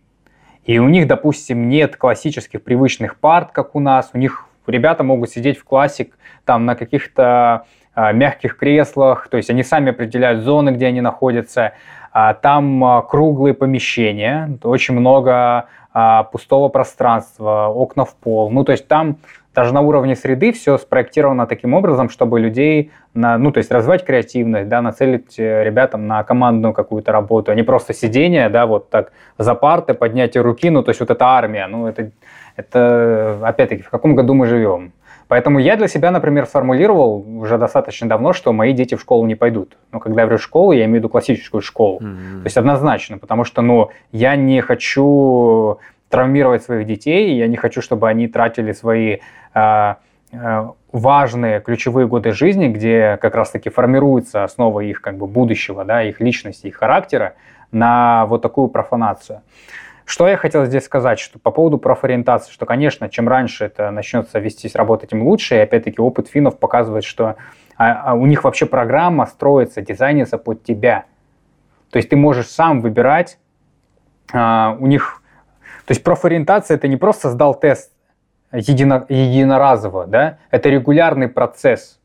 И у них, допустим, нет классических привычных парт, как у нас. У них ребята могут сидеть в классе там на каких-то а, мягких креслах, то есть они сами определяют зоны, где они находятся. А, там а, круглые помещения, очень много а, пустого пространства, окна в пол. Ну, то есть там даже на уровне среды все спроектировано таким образом, чтобы людей, на, ну, то есть развивать креативность, да, нацелить э, ребятам на командную какую-то работу, а не просто сидение, да, вот так за парты, поднятие руки, ну, то есть вот эта армия, ну, это, это опять-таки, в каком году мы живем? Поэтому я для себя, например, формулировал уже достаточно давно, что мои дети в школу не пойдут. Но когда я говорю школу, я имею в виду классическую школу. Mm-hmm. То есть однозначно, потому что ну, я не хочу травмировать своих детей, я не хочу, чтобы они тратили свои э, э, важные ключевые годы жизни, где как раз-таки формируется основа их как бы будущего, да, их личности, их характера, на вот такую профанацию. Что я хотел здесь сказать, что по поводу профориентации, что, конечно, чем раньше это начнется вестись, работать, тем лучше. И опять-таки опыт финнов показывает, что а, а у них вообще программа строится, дизайнится под тебя. То есть ты можешь сам выбирать, а, у них... То есть профориентация это не просто сдал тест едино, единоразово, да, это регулярный процесс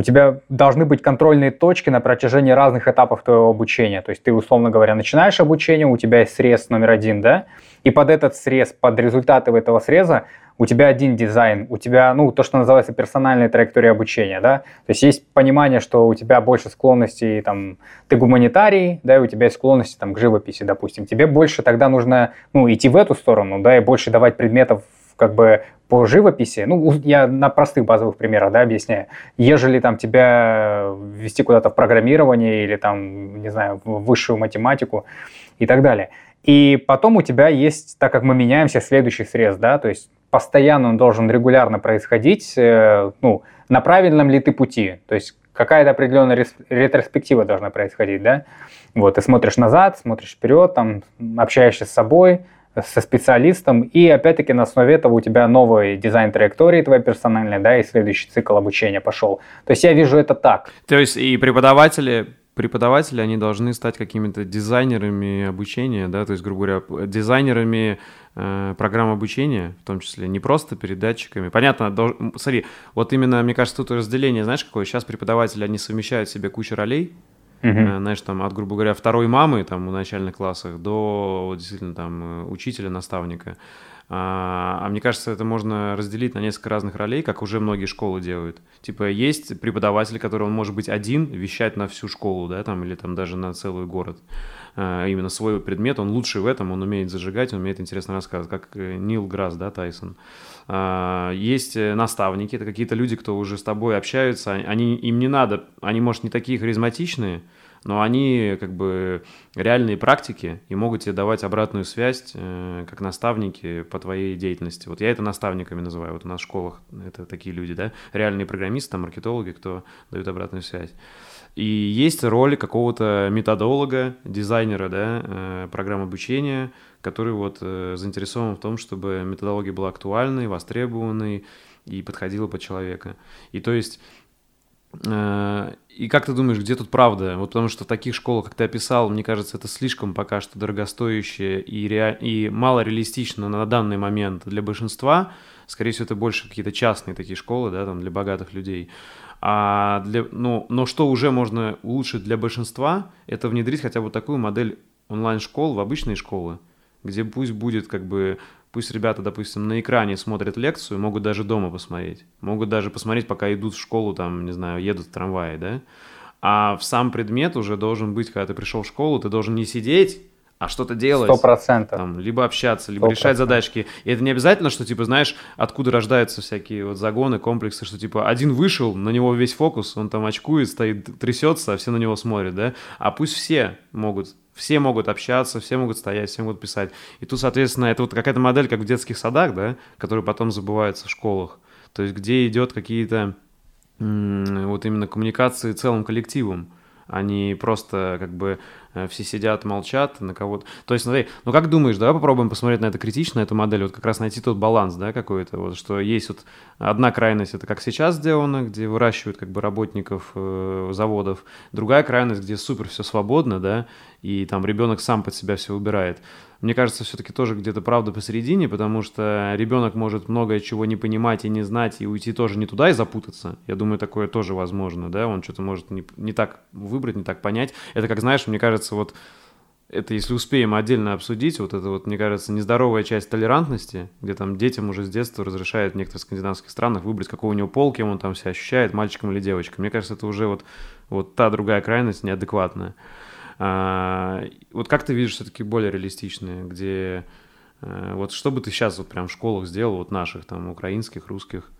у тебя должны быть контрольные точки на протяжении разных этапов твоего обучения. То есть ты, условно говоря, начинаешь обучение, у тебя есть срез номер один, да, и под этот срез, под результаты этого среза у тебя один дизайн, у тебя, ну, то, что называется персональная траектория обучения, да, то есть есть понимание, что у тебя больше склонностей, там, ты гуманитарий, да, и у тебя есть склонности, там, к живописи, допустим, тебе больше тогда нужно, ну, идти в эту сторону, да, и больше давать предметов как бы по живописи, ну, я на простых базовых примерах, да, объясняю, ежели там тебя ввести куда-то в программирование или там, не знаю, в высшую математику и так далее. И потом у тебя есть, так как мы меняемся, следующий срез, да, то есть постоянно он должен регулярно происходить, э, ну, на правильном ли ты пути, то есть какая-то определенная ретроспектива должна происходить, да, вот, ты смотришь назад, смотришь вперед, там, общаешься с собой, со специалистом, и опять-таки на основе этого у тебя новый дизайн траектории твоей персональной, да, и следующий цикл обучения пошел. То есть я вижу это так. То есть и преподаватели преподаватели, они должны стать какими-то дизайнерами обучения, да, то есть, грубо говоря, дизайнерами э, программ обучения, в том числе, не просто передатчиками. Понятно, дол... смотри, вот именно, мне кажется, тут разделение, знаешь, какое? Сейчас преподаватели, они совмещают в себе кучу ролей, Uh-huh. Знаешь, там от, грубо говоря, второй мамы там в начальных классах до действительно там э, учителя, наставника. А, а мне кажется, это можно разделить на несколько разных ролей, как уже многие школы делают. Типа есть преподаватель, который он может быть один, вещать на всю школу, да, там, или там даже на целый город. А, именно свой предмет, он лучший в этом, он умеет зажигать, он умеет интересно рассказывать, как Нил Грасс, да, Тайсон. А, есть э, наставники, это какие-то люди, кто уже с тобой общаются, они, им не надо, они, может, не такие харизматичные, но они как бы реальные практики и могут тебе давать обратную связь э, как наставники по твоей деятельности. Вот я это наставниками называю, вот у нас в школах это такие люди, да, реальные программисты, маркетологи, кто дают обратную связь. И есть роль какого-то методолога, дизайнера, да, э, программ обучения, который вот э, заинтересован в том, чтобы методология была актуальной, востребованной и подходила под человека. И то есть э, и как ты думаешь, где тут правда? Вот потому что в таких школах, как ты описал, мне кажется, это слишком пока что дорогостоящее и, ре... и мало реалистично на данный момент для большинства. Скорее всего, это больше какие-то частные такие школы, да, там для богатых людей. А для, ну, но что уже можно улучшить для большинства, это внедрить хотя бы такую модель онлайн-школ в обычные школы где пусть будет как бы, пусть ребята, допустим, на экране смотрят лекцию, могут даже дома посмотреть, могут даже посмотреть, пока идут в школу, там, не знаю, едут в трамвае, да, а в сам предмет уже должен быть, когда ты пришел в школу, ты должен не сидеть, а что-то делать. Сто процентов. Либо общаться, либо 100%. решать задачки. И это не обязательно, что, типа, знаешь, откуда рождаются всякие вот загоны, комплексы, что, типа, один вышел, на него весь фокус, он там очкует, стоит, трясется, а все на него смотрят, да? А пусть все могут все могут общаться, все могут стоять, все могут писать. И тут, соответственно, это вот какая-то модель, как в детских садах, да, которые потом забываются в школах. То есть где идет какие-то вот именно коммуникации целым коллективом, а не просто как бы Э, все сидят, молчат на кого-то. То есть, смотри, ну как думаешь, давай попробуем посмотреть на это критично, эту модель, вот как раз найти тот баланс, да, какой-то, вот, что есть вот одна крайность, это как сейчас сделано, где выращивают как бы работников э, заводов, другая крайность, где супер все свободно, да, и там ребенок сам под себя все убирает. Мне кажется, все-таки тоже где-то правда посередине, потому что ребенок может многое чего не понимать и не знать, и уйти тоже не туда и запутаться. Я думаю, такое тоже возможно, да, он что-то может не, не так выбрать, не так понять. Это как, знаешь, мне кажется, вот это если успеем отдельно обсудить, вот это вот, мне кажется, нездоровая часть толерантности, где там детям уже с детства разрешают в некоторых скандинавских странах выбрать, какого у него пол, кем он там себя ощущает, мальчиком или девочкой. Мне кажется, это уже вот, вот та другая крайность неадекватная. А, вот как ты видишь все-таки более реалистичные, где а, вот что бы ты сейчас вот прям в школах сделал, вот наших там украинских, русских,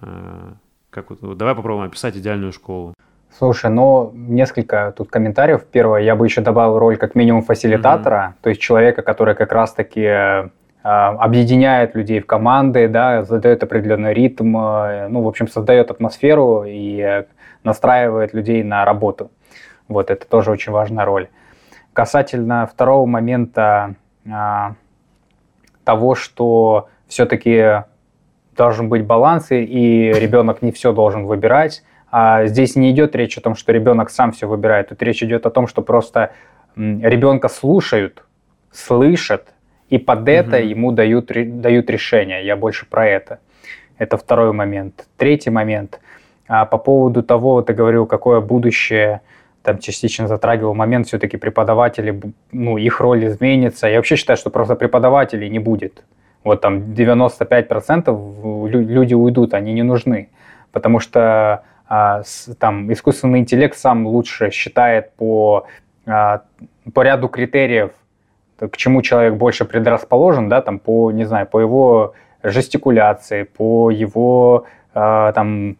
Как вот, давай попробуем описать идеальную школу. Слушай, ну, несколько тут комментариев. Первое, я бы еще добавил роль как минимум фасилитатора, mm-hmm. то есть человека, который как раз-таки э, объединяет людей в команды, да, задает определенный ритм, э, ну, в общем, создает атмосферу и э, настраивает людей на работу. Вот, это тоже очень важная роль. Касательно второго момента а, того, что все-таки должен быть баланс, и ребенок не все должен выбирать, а здесь не идет речь о том, что ребенок сам все выбирает. Тут речь идет о том, что просто ребенка слушают, слышат, и под это угу. ему дают, дают решение. Я больше про это. Это второй момент. Третий момент. А по поводу того, ты говорил, какое будущее, там частично затрагивал момент, все-таки преподаватели, ну, их роль изменится. Я вообще считаю, что просто преподавателей не будет. Вот там 95% люди уйдут, они не нужны. Потому что а, там искусственный интеллект сам лучше считает по, а, по ряду критериев, к чему человек больше предрасположен, да, там по, не знаю, по его жестикуляции, по его а, там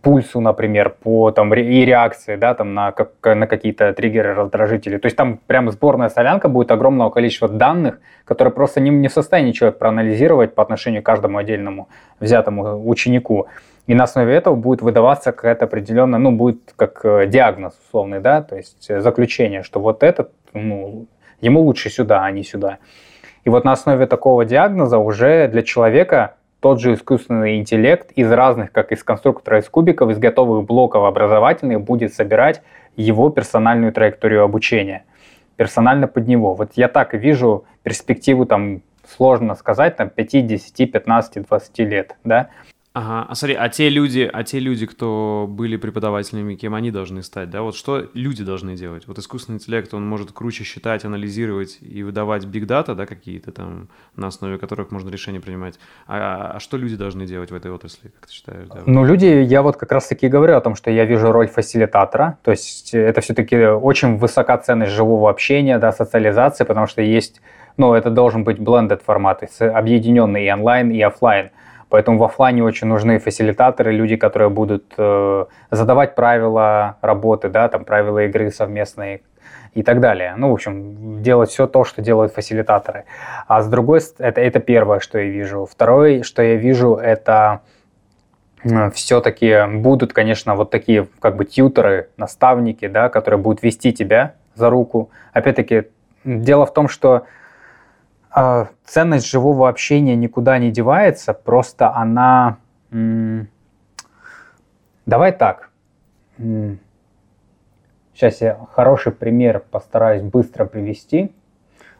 пульсу, например, по там и реакции, да, там на, как, на какие-то триггеры, раздражители. То есть там прям сборная солянка будет огромного количества данных, которые просто не, не в состоянии человек проанализировать по отношению к каждому отдельному взятому ученику. И на основе этого будет выдаваться какая-то определенная, ну, будет как э, диагноз условный, да, то есть заключение, что вот этот, ну, ему лучше сюда, а не сюда. И вот на основе такого диагноза уже для человека тот же искусственный интеллект из разных, как из конструктора из кубиков, из готовых блоков образовательных будет собирать его персональную траекторию обучения, персонально под него. Вот я так вижу перспективу там сложно сказать, там 5, 10, 15, 20 лет, да, Ага, а смотри, а те люди, а те люди, кто были преподавателями, кем они должны стать, да? Вот что люди должны делать? Вот искусственный интеллект, он может круче считать, анализировать и выдавать биг дата, да, какие-то там, на основе которых можно решения принимать. А, а что люди должны делать в этой отрасли, как ты считаешь? Да? Ну, люди, я вот как раз-таки говорю о том, что я вижу роль фасилитатора, то есть это все-таки очень высока ценность живого общения, да, социализации, потому что есть, ну, это должен быть blended формат, объединенный и онлайн, и офлайн. Поэтому в офлайне очень нужны фасилитаторы, люди, которые будут э, задавать правила работы, да, там правила игры совместные и так далее. Ну, в общем, делать все то, что делают фасилитаторы. А с другой это, это первое, что я вижу. Второе, что я вижу, это все-таки будут, конечно, вот такие как бы тьютеры, наставники, да, которые будут вести тебя за руку. Опять-таки, дело в том, что ценность живого общения никуда не девается, просто она... Давай так. Сейчас я хороший пример постараюсь быстро привести.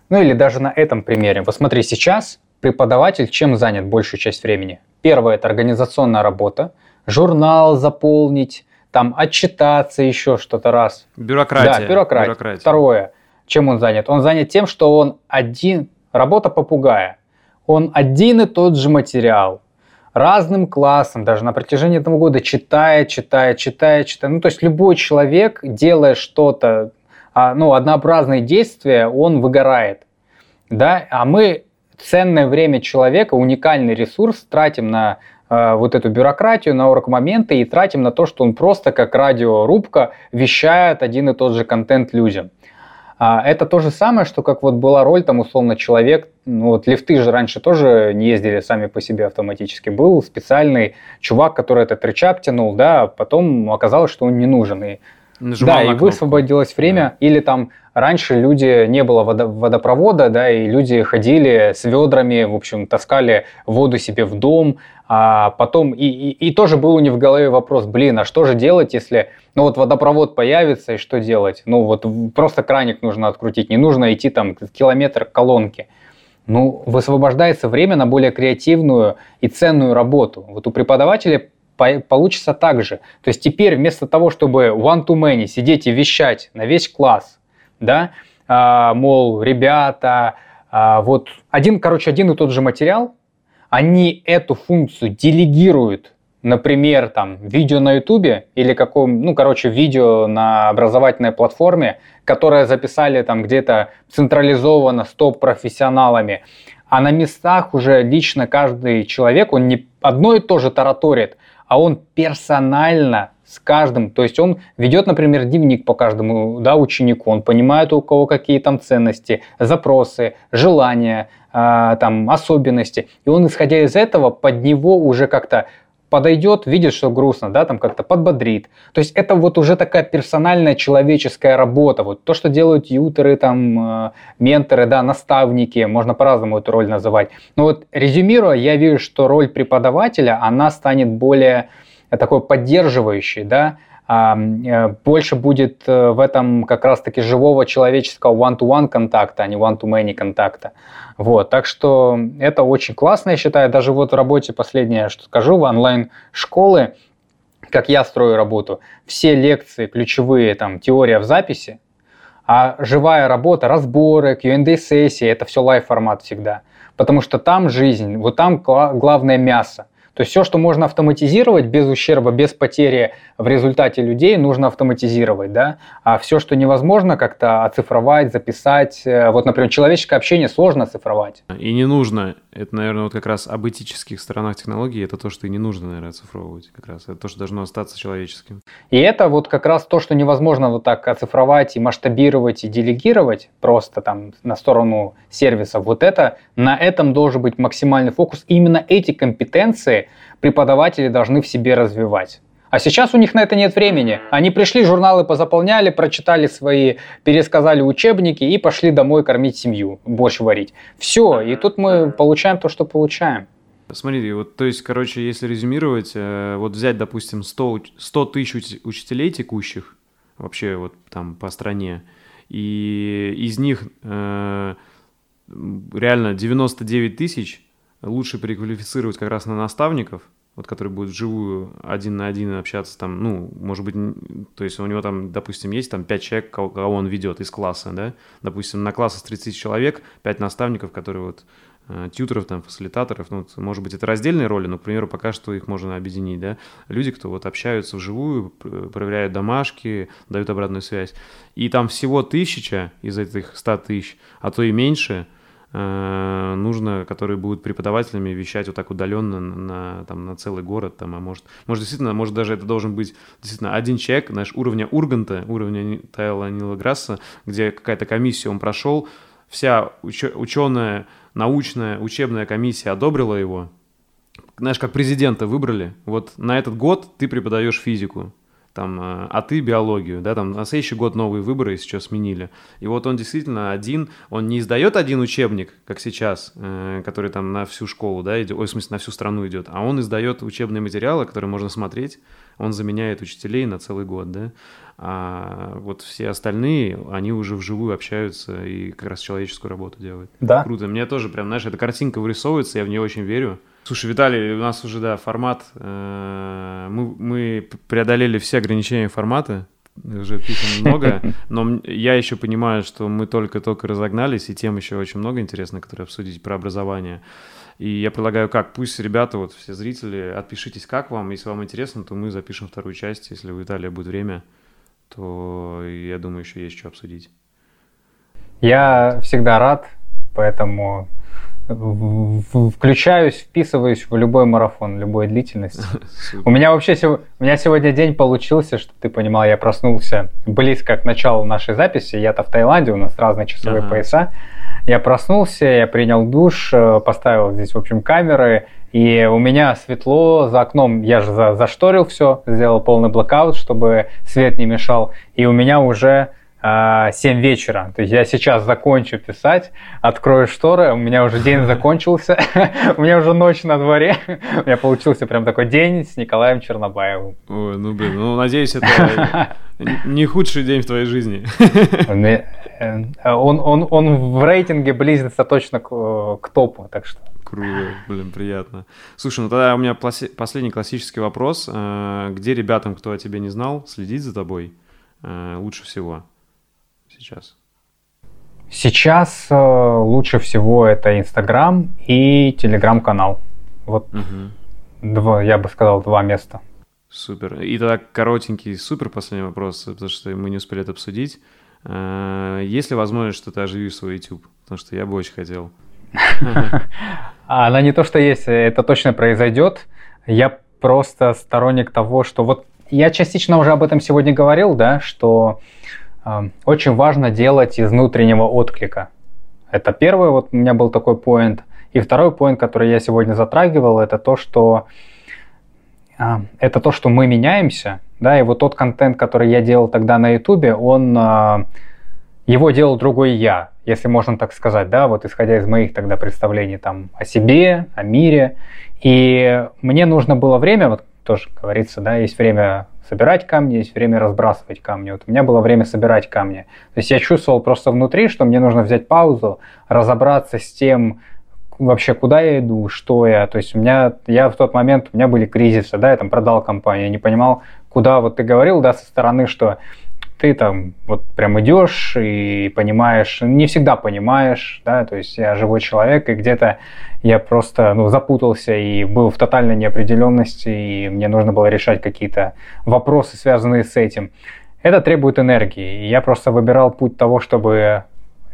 Ну или даже на этом примере. Вот смотри, сейчас преподаватель чем занят большую часть времени? Первое – это организационная работа. Журнал заполнить, там отчитаться еще что-то раз. Бюрократия. Да, бюрократия. бюрократия. Второе. Чем он занят? Он занят тем, что он один Работа попугая. Он один и тот же материал, разным классом, даже на протяжении этого года читает, читает, читает, читает. Ну, то есть любой человек, делая что-то, а, ну, однообразные действия, он выгорает. Да? А мы ценное время человека, уникальный ресурс тратим на э, вот эту бюрократию, на урок моменты и тратим на то, что он просто как радиорубка вещает один и тот же контент людям. А это то же самое, что как вот была роль, там, условно, человек, ну вот лифты же раньше тоже не ездили сами по себе автоматически. Был специальный чувак, который этот рычаг тянул, да, а потом оказалось, что он не нужен. И Нажимал да, и высвободилось время. Да. Или там раньше люди не было водо, водопровода, да, и люди ходили с ведрами, в общем, таскали воду себе в дом, а потом и, и, и тоже был у них в голове вопрос, блин, а что же делать, если, ну вот водопровод появится и что делать? Ну вот просто краник нужно открутить, не нужно идти там километр колонки. Ну, высвобождается время на более креативную и ценную работу. Вот у преподавателя получится так же. То есть теперь вместо того, чтобы one-to-many сидеть и вещать на весь класс, да, а, мол, ребята, а, вот один, короче, один и тот же материал, они эту функцию делегируют, например, там, видео на ютубе или каком, ну, короче, видео на образовательной платформе, которое записали там где-то централизованно, стоп профессионалами, а на местах уже лично каждый человек, он не одно и то же тараторит, а он персонально с каждым, то есть он ведет, например, дневник по каждому да, ученику, он понимает, у кого какие там ценности, запросы, желания, э, там, особенности, и он, исходя из этого, под него уже как-то подойдет, видит, что грустно, да, там как-то подбодрит. То есть это вот уже такая персональная человеческая работа. Вот то, что делают ютеры, там, э, менторы, да, наставники, можно по-разному эту роль называть. Но вот резюмируя, я вижу, что роль преподавателя, она станет более такой поддерживающей, да, больше будет э, в этом как раз-таки живого человеческого one-to-one контакта, а не one-to-many контакта. Вот, так что это очень классно, я считаю. Даже вот в работе последнее, что скажу, в онлайн-школы, как я строю работу, все лекции ключевые, там, теория в записи, а живая работа, разборы, Q&A-сессии, это все live-формат всегда. Потому что там жизнь, вот там главное мясо. То есть все, что можно автоматизировать без ущерба, без потери в результате людей, нужно автоматизировать, да. А все, что невозможно как-то оцифровать, записать, э, вот, например, человеческое общение сложно оцифровать. И не нужно. Это, наверное, вот как раз об этических сторонах технологии, это то, что и не нужно, наверное, оцифровывать как раз. Это то, что должно остаться человеческим. И это вот как раз то, что невозможно вот так оцифровать и масштабировать и делегировать просто там на сторону сервисов. Вот это, на этом должен быть максимальный фокус. Именно эти компетенции преподаватели должны в себе развивать. А сейчас у них на это нет времени. Они пришли, журналы позаполняли, прочитали свои, пересказали учебники и пошли домой кормить семью, борщ варить. Все, и тут мы получаем то, что получаем. Смотри, вот, то есть, короче, если резюмировать, э, вот взять, допустим, 100, 100 тысяч учителей текущих, вообще вот там по стране, и из них э, реально 99 тысяч лучше переквалифицировать как раз на наставников, вот который будет вживую один на один общаться там, ну, может быть, то есть у него там, допустим, есть там 5 человек, кого, он ведет из класса, да, допустим, на класс из 30 человек, 5 наставников, которые вот э, тьютеров, там, фасилитаторов, ну, может быть, это раздельные роли, но, к примеру, пока что их можно объединить, да, люди, кто вот общаются вживую, проверяют домашки, дают обратную связь, и там всего тысяча из этих 100 тысяч, а то и меньше – нужно, которые будут преподавателями вещать вот так удаленно на, там, на целый город, там, а может, может действительно, может даже это должен быть действительно один человек, знаешь, уровня Урганта, уровня Тайла Нила Грасса, где какая-то комиссия он прошел, вся уч- ученая, научная, учебная комиссия одобрила его, знаешь, как президента выбрали, вот на этот год ты преподаешь физику, там, э, а ты биологию, да, там на следующий год новые выборы сейчас сменили. И вот он действительно один, он не издает один учебник, как сейчас, э, который там на всю школу, да, идет, ой, в смысле, на всю страну идет, а он издает учебные материалы, которые можно смотреть, он заменяет учителей на целый год, да. А вот все остальные, они уже вживую общаются и как раз человеческую работу делают. Да. Круто. Мне тоже прям, знаешь, эта картинка вырисовывается, я в нее очень верю. Слушай, Виталий, у нас уже, да, формат. Э, мы, мы преодолели все ограничения формата, уже пишем много, но я еще понимаю, что мы только-только разогнались, и тем еще очень много интересно, которые обсудить про образование. И я предлагаю как, пусть ребята, вот все зрители, отпишитесь, как вам, если вам интересно, то мы запишем вторую часть, если у Виталия будет время, то я думаю, еще есть что обсудить. Я всегда рад, поэтому включаюсь, вписываюсь в любой марафон, любой длительности. У меня вообще у меня сегодня день получился, что ты понимал, я проснулся близко к началу нашей записи. Я-то в Таиланде, у нас разные часовые ага. пояса. Я проснулся, я принял душ, э, поставил здесь, в общем, камеры, и у меня светло за окном. Я же за, зашторил все, сделал полный блокаут, чтобы свет не мешал. И у меня уже 7 а, вечера. То есть я сейчас закончу писать, открою шторы, у меня уже день закончился, у меня уже ночь на дворе. У меня получился прям такой день с Николаем Чернобаевым. Ой, ну блин, ну надеюсь, это не худший день в твоей жизни. Э, он, он, он в рейтинге близится точно к, к топу, так что. Круто, блин, приятно. Слушай, ну тогда у меня последний классический вопрос. Э, где ребятам, кто о тебе не знал, следить за тобой э, лучше всего? Сейчас? Сейчас э, лучше всего это Инстаграм и Телеграм-канал. Вот угу. два, я бы сказал, два места. Супер. И тогда коротенький, супер последний вопрос, потому что мы не успели это обсудить. Э, есть ли возможность, что ты оживишь свой YouTube? Потому что я бы очень хотел. Она не то, что есть, это точно произойдет. Я просто сторонник того, что вот я частично уже об этом сегодня говорил, да, что очень важно делать из внутреннего отклика. Это первый, вот у меня был такой поинт. И второй поинт, который я сегодня затрагивал, это то, что это то, что мы меняемся, да, и вот тот контент, который я делал тогда на Ютубе, он э, его делал другой я, если можно так сказать, да, вот исходя из моих тогда представлений там о себе, о мире. И мне нужно было время, вот тоже говорится, да, есть время собирать камни, есть время разбрасывать камни. Вот у меня было время собирать камни. То есть я чувствовал просто внутри, что мне нужно взять паузу, разобраться с тем, вообще, куда я иду, что я. То есть у меня, я в тот момент, у меня были кризисы, да, я там продал компанию, я не понимал, куда, вот ты говорил, да, со стороны, что ты там вот прям идешь и понимаешь, не всегда понимаешь, да, то есть я живой человек, и где-то я просто ну, запутался и был в тотальной неопределенности, и мне нужно было решать какие-то вопросы, связанные с этим. Это требует энергии, и я просто выбирал путь того, чтобы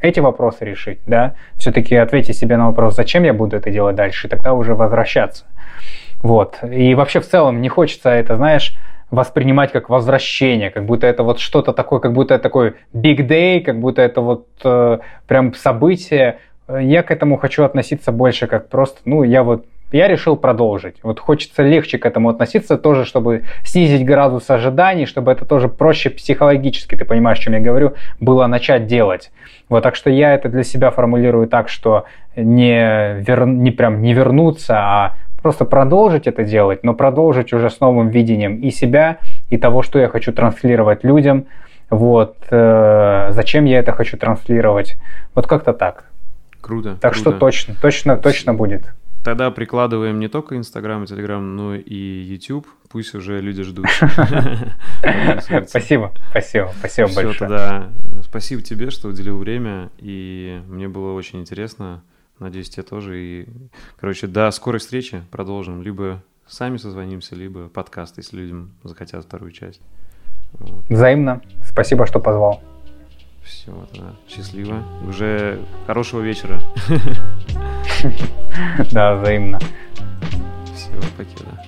эти вопросы решить, да, все-таки ответить себе на вопрос, зачем я буду это делать дальше, и тогда уже возвращаться. Вот. И вообще в целом не хочется это, знаешь, воспринимать как возвращение, как будто это вот что-то такое, как будто это такой big day, как будто это вот э, прям событие. Я к этому хочу относиться больше как просто, ну, я вот я решил продолжить. Вот хочется легче к этому относиться тоже, чтобы снизить градус ожиданий, чтобы это тоже проще психологически, ты понимаешь, о чем я говорю, было начать делать. Вот так что я это для себя формулирую так, что не, вер... не прям не вернуться, а просто продолжить это делать, но продолжить уже с новым видением и себя, и того, что я хочу транслировать людям, вот, э, зачем я это хочу транслировать, вот как-то так. Круто. Так круто. что точно, точно, точно будет. Тогда прикладываем не только Инстаграм и Телеграм, но и YouTube. Пусть уже люди ждут. Спасибо, спасибо, спасибо большое. тогда спасибо тебе, что уделил время, и мне было очень интересно. Надеюсь, тебе тоже. И, короче, до скорой встречи. Продолжим. Либо сами созвонимся, либо подкаст, если людям захотят вторую часть. Вот. Взаимно. Спасибо, что позвал. Все, да. Счастливо. Уже хорошего вечера. Да, взаимно. Все, покеда.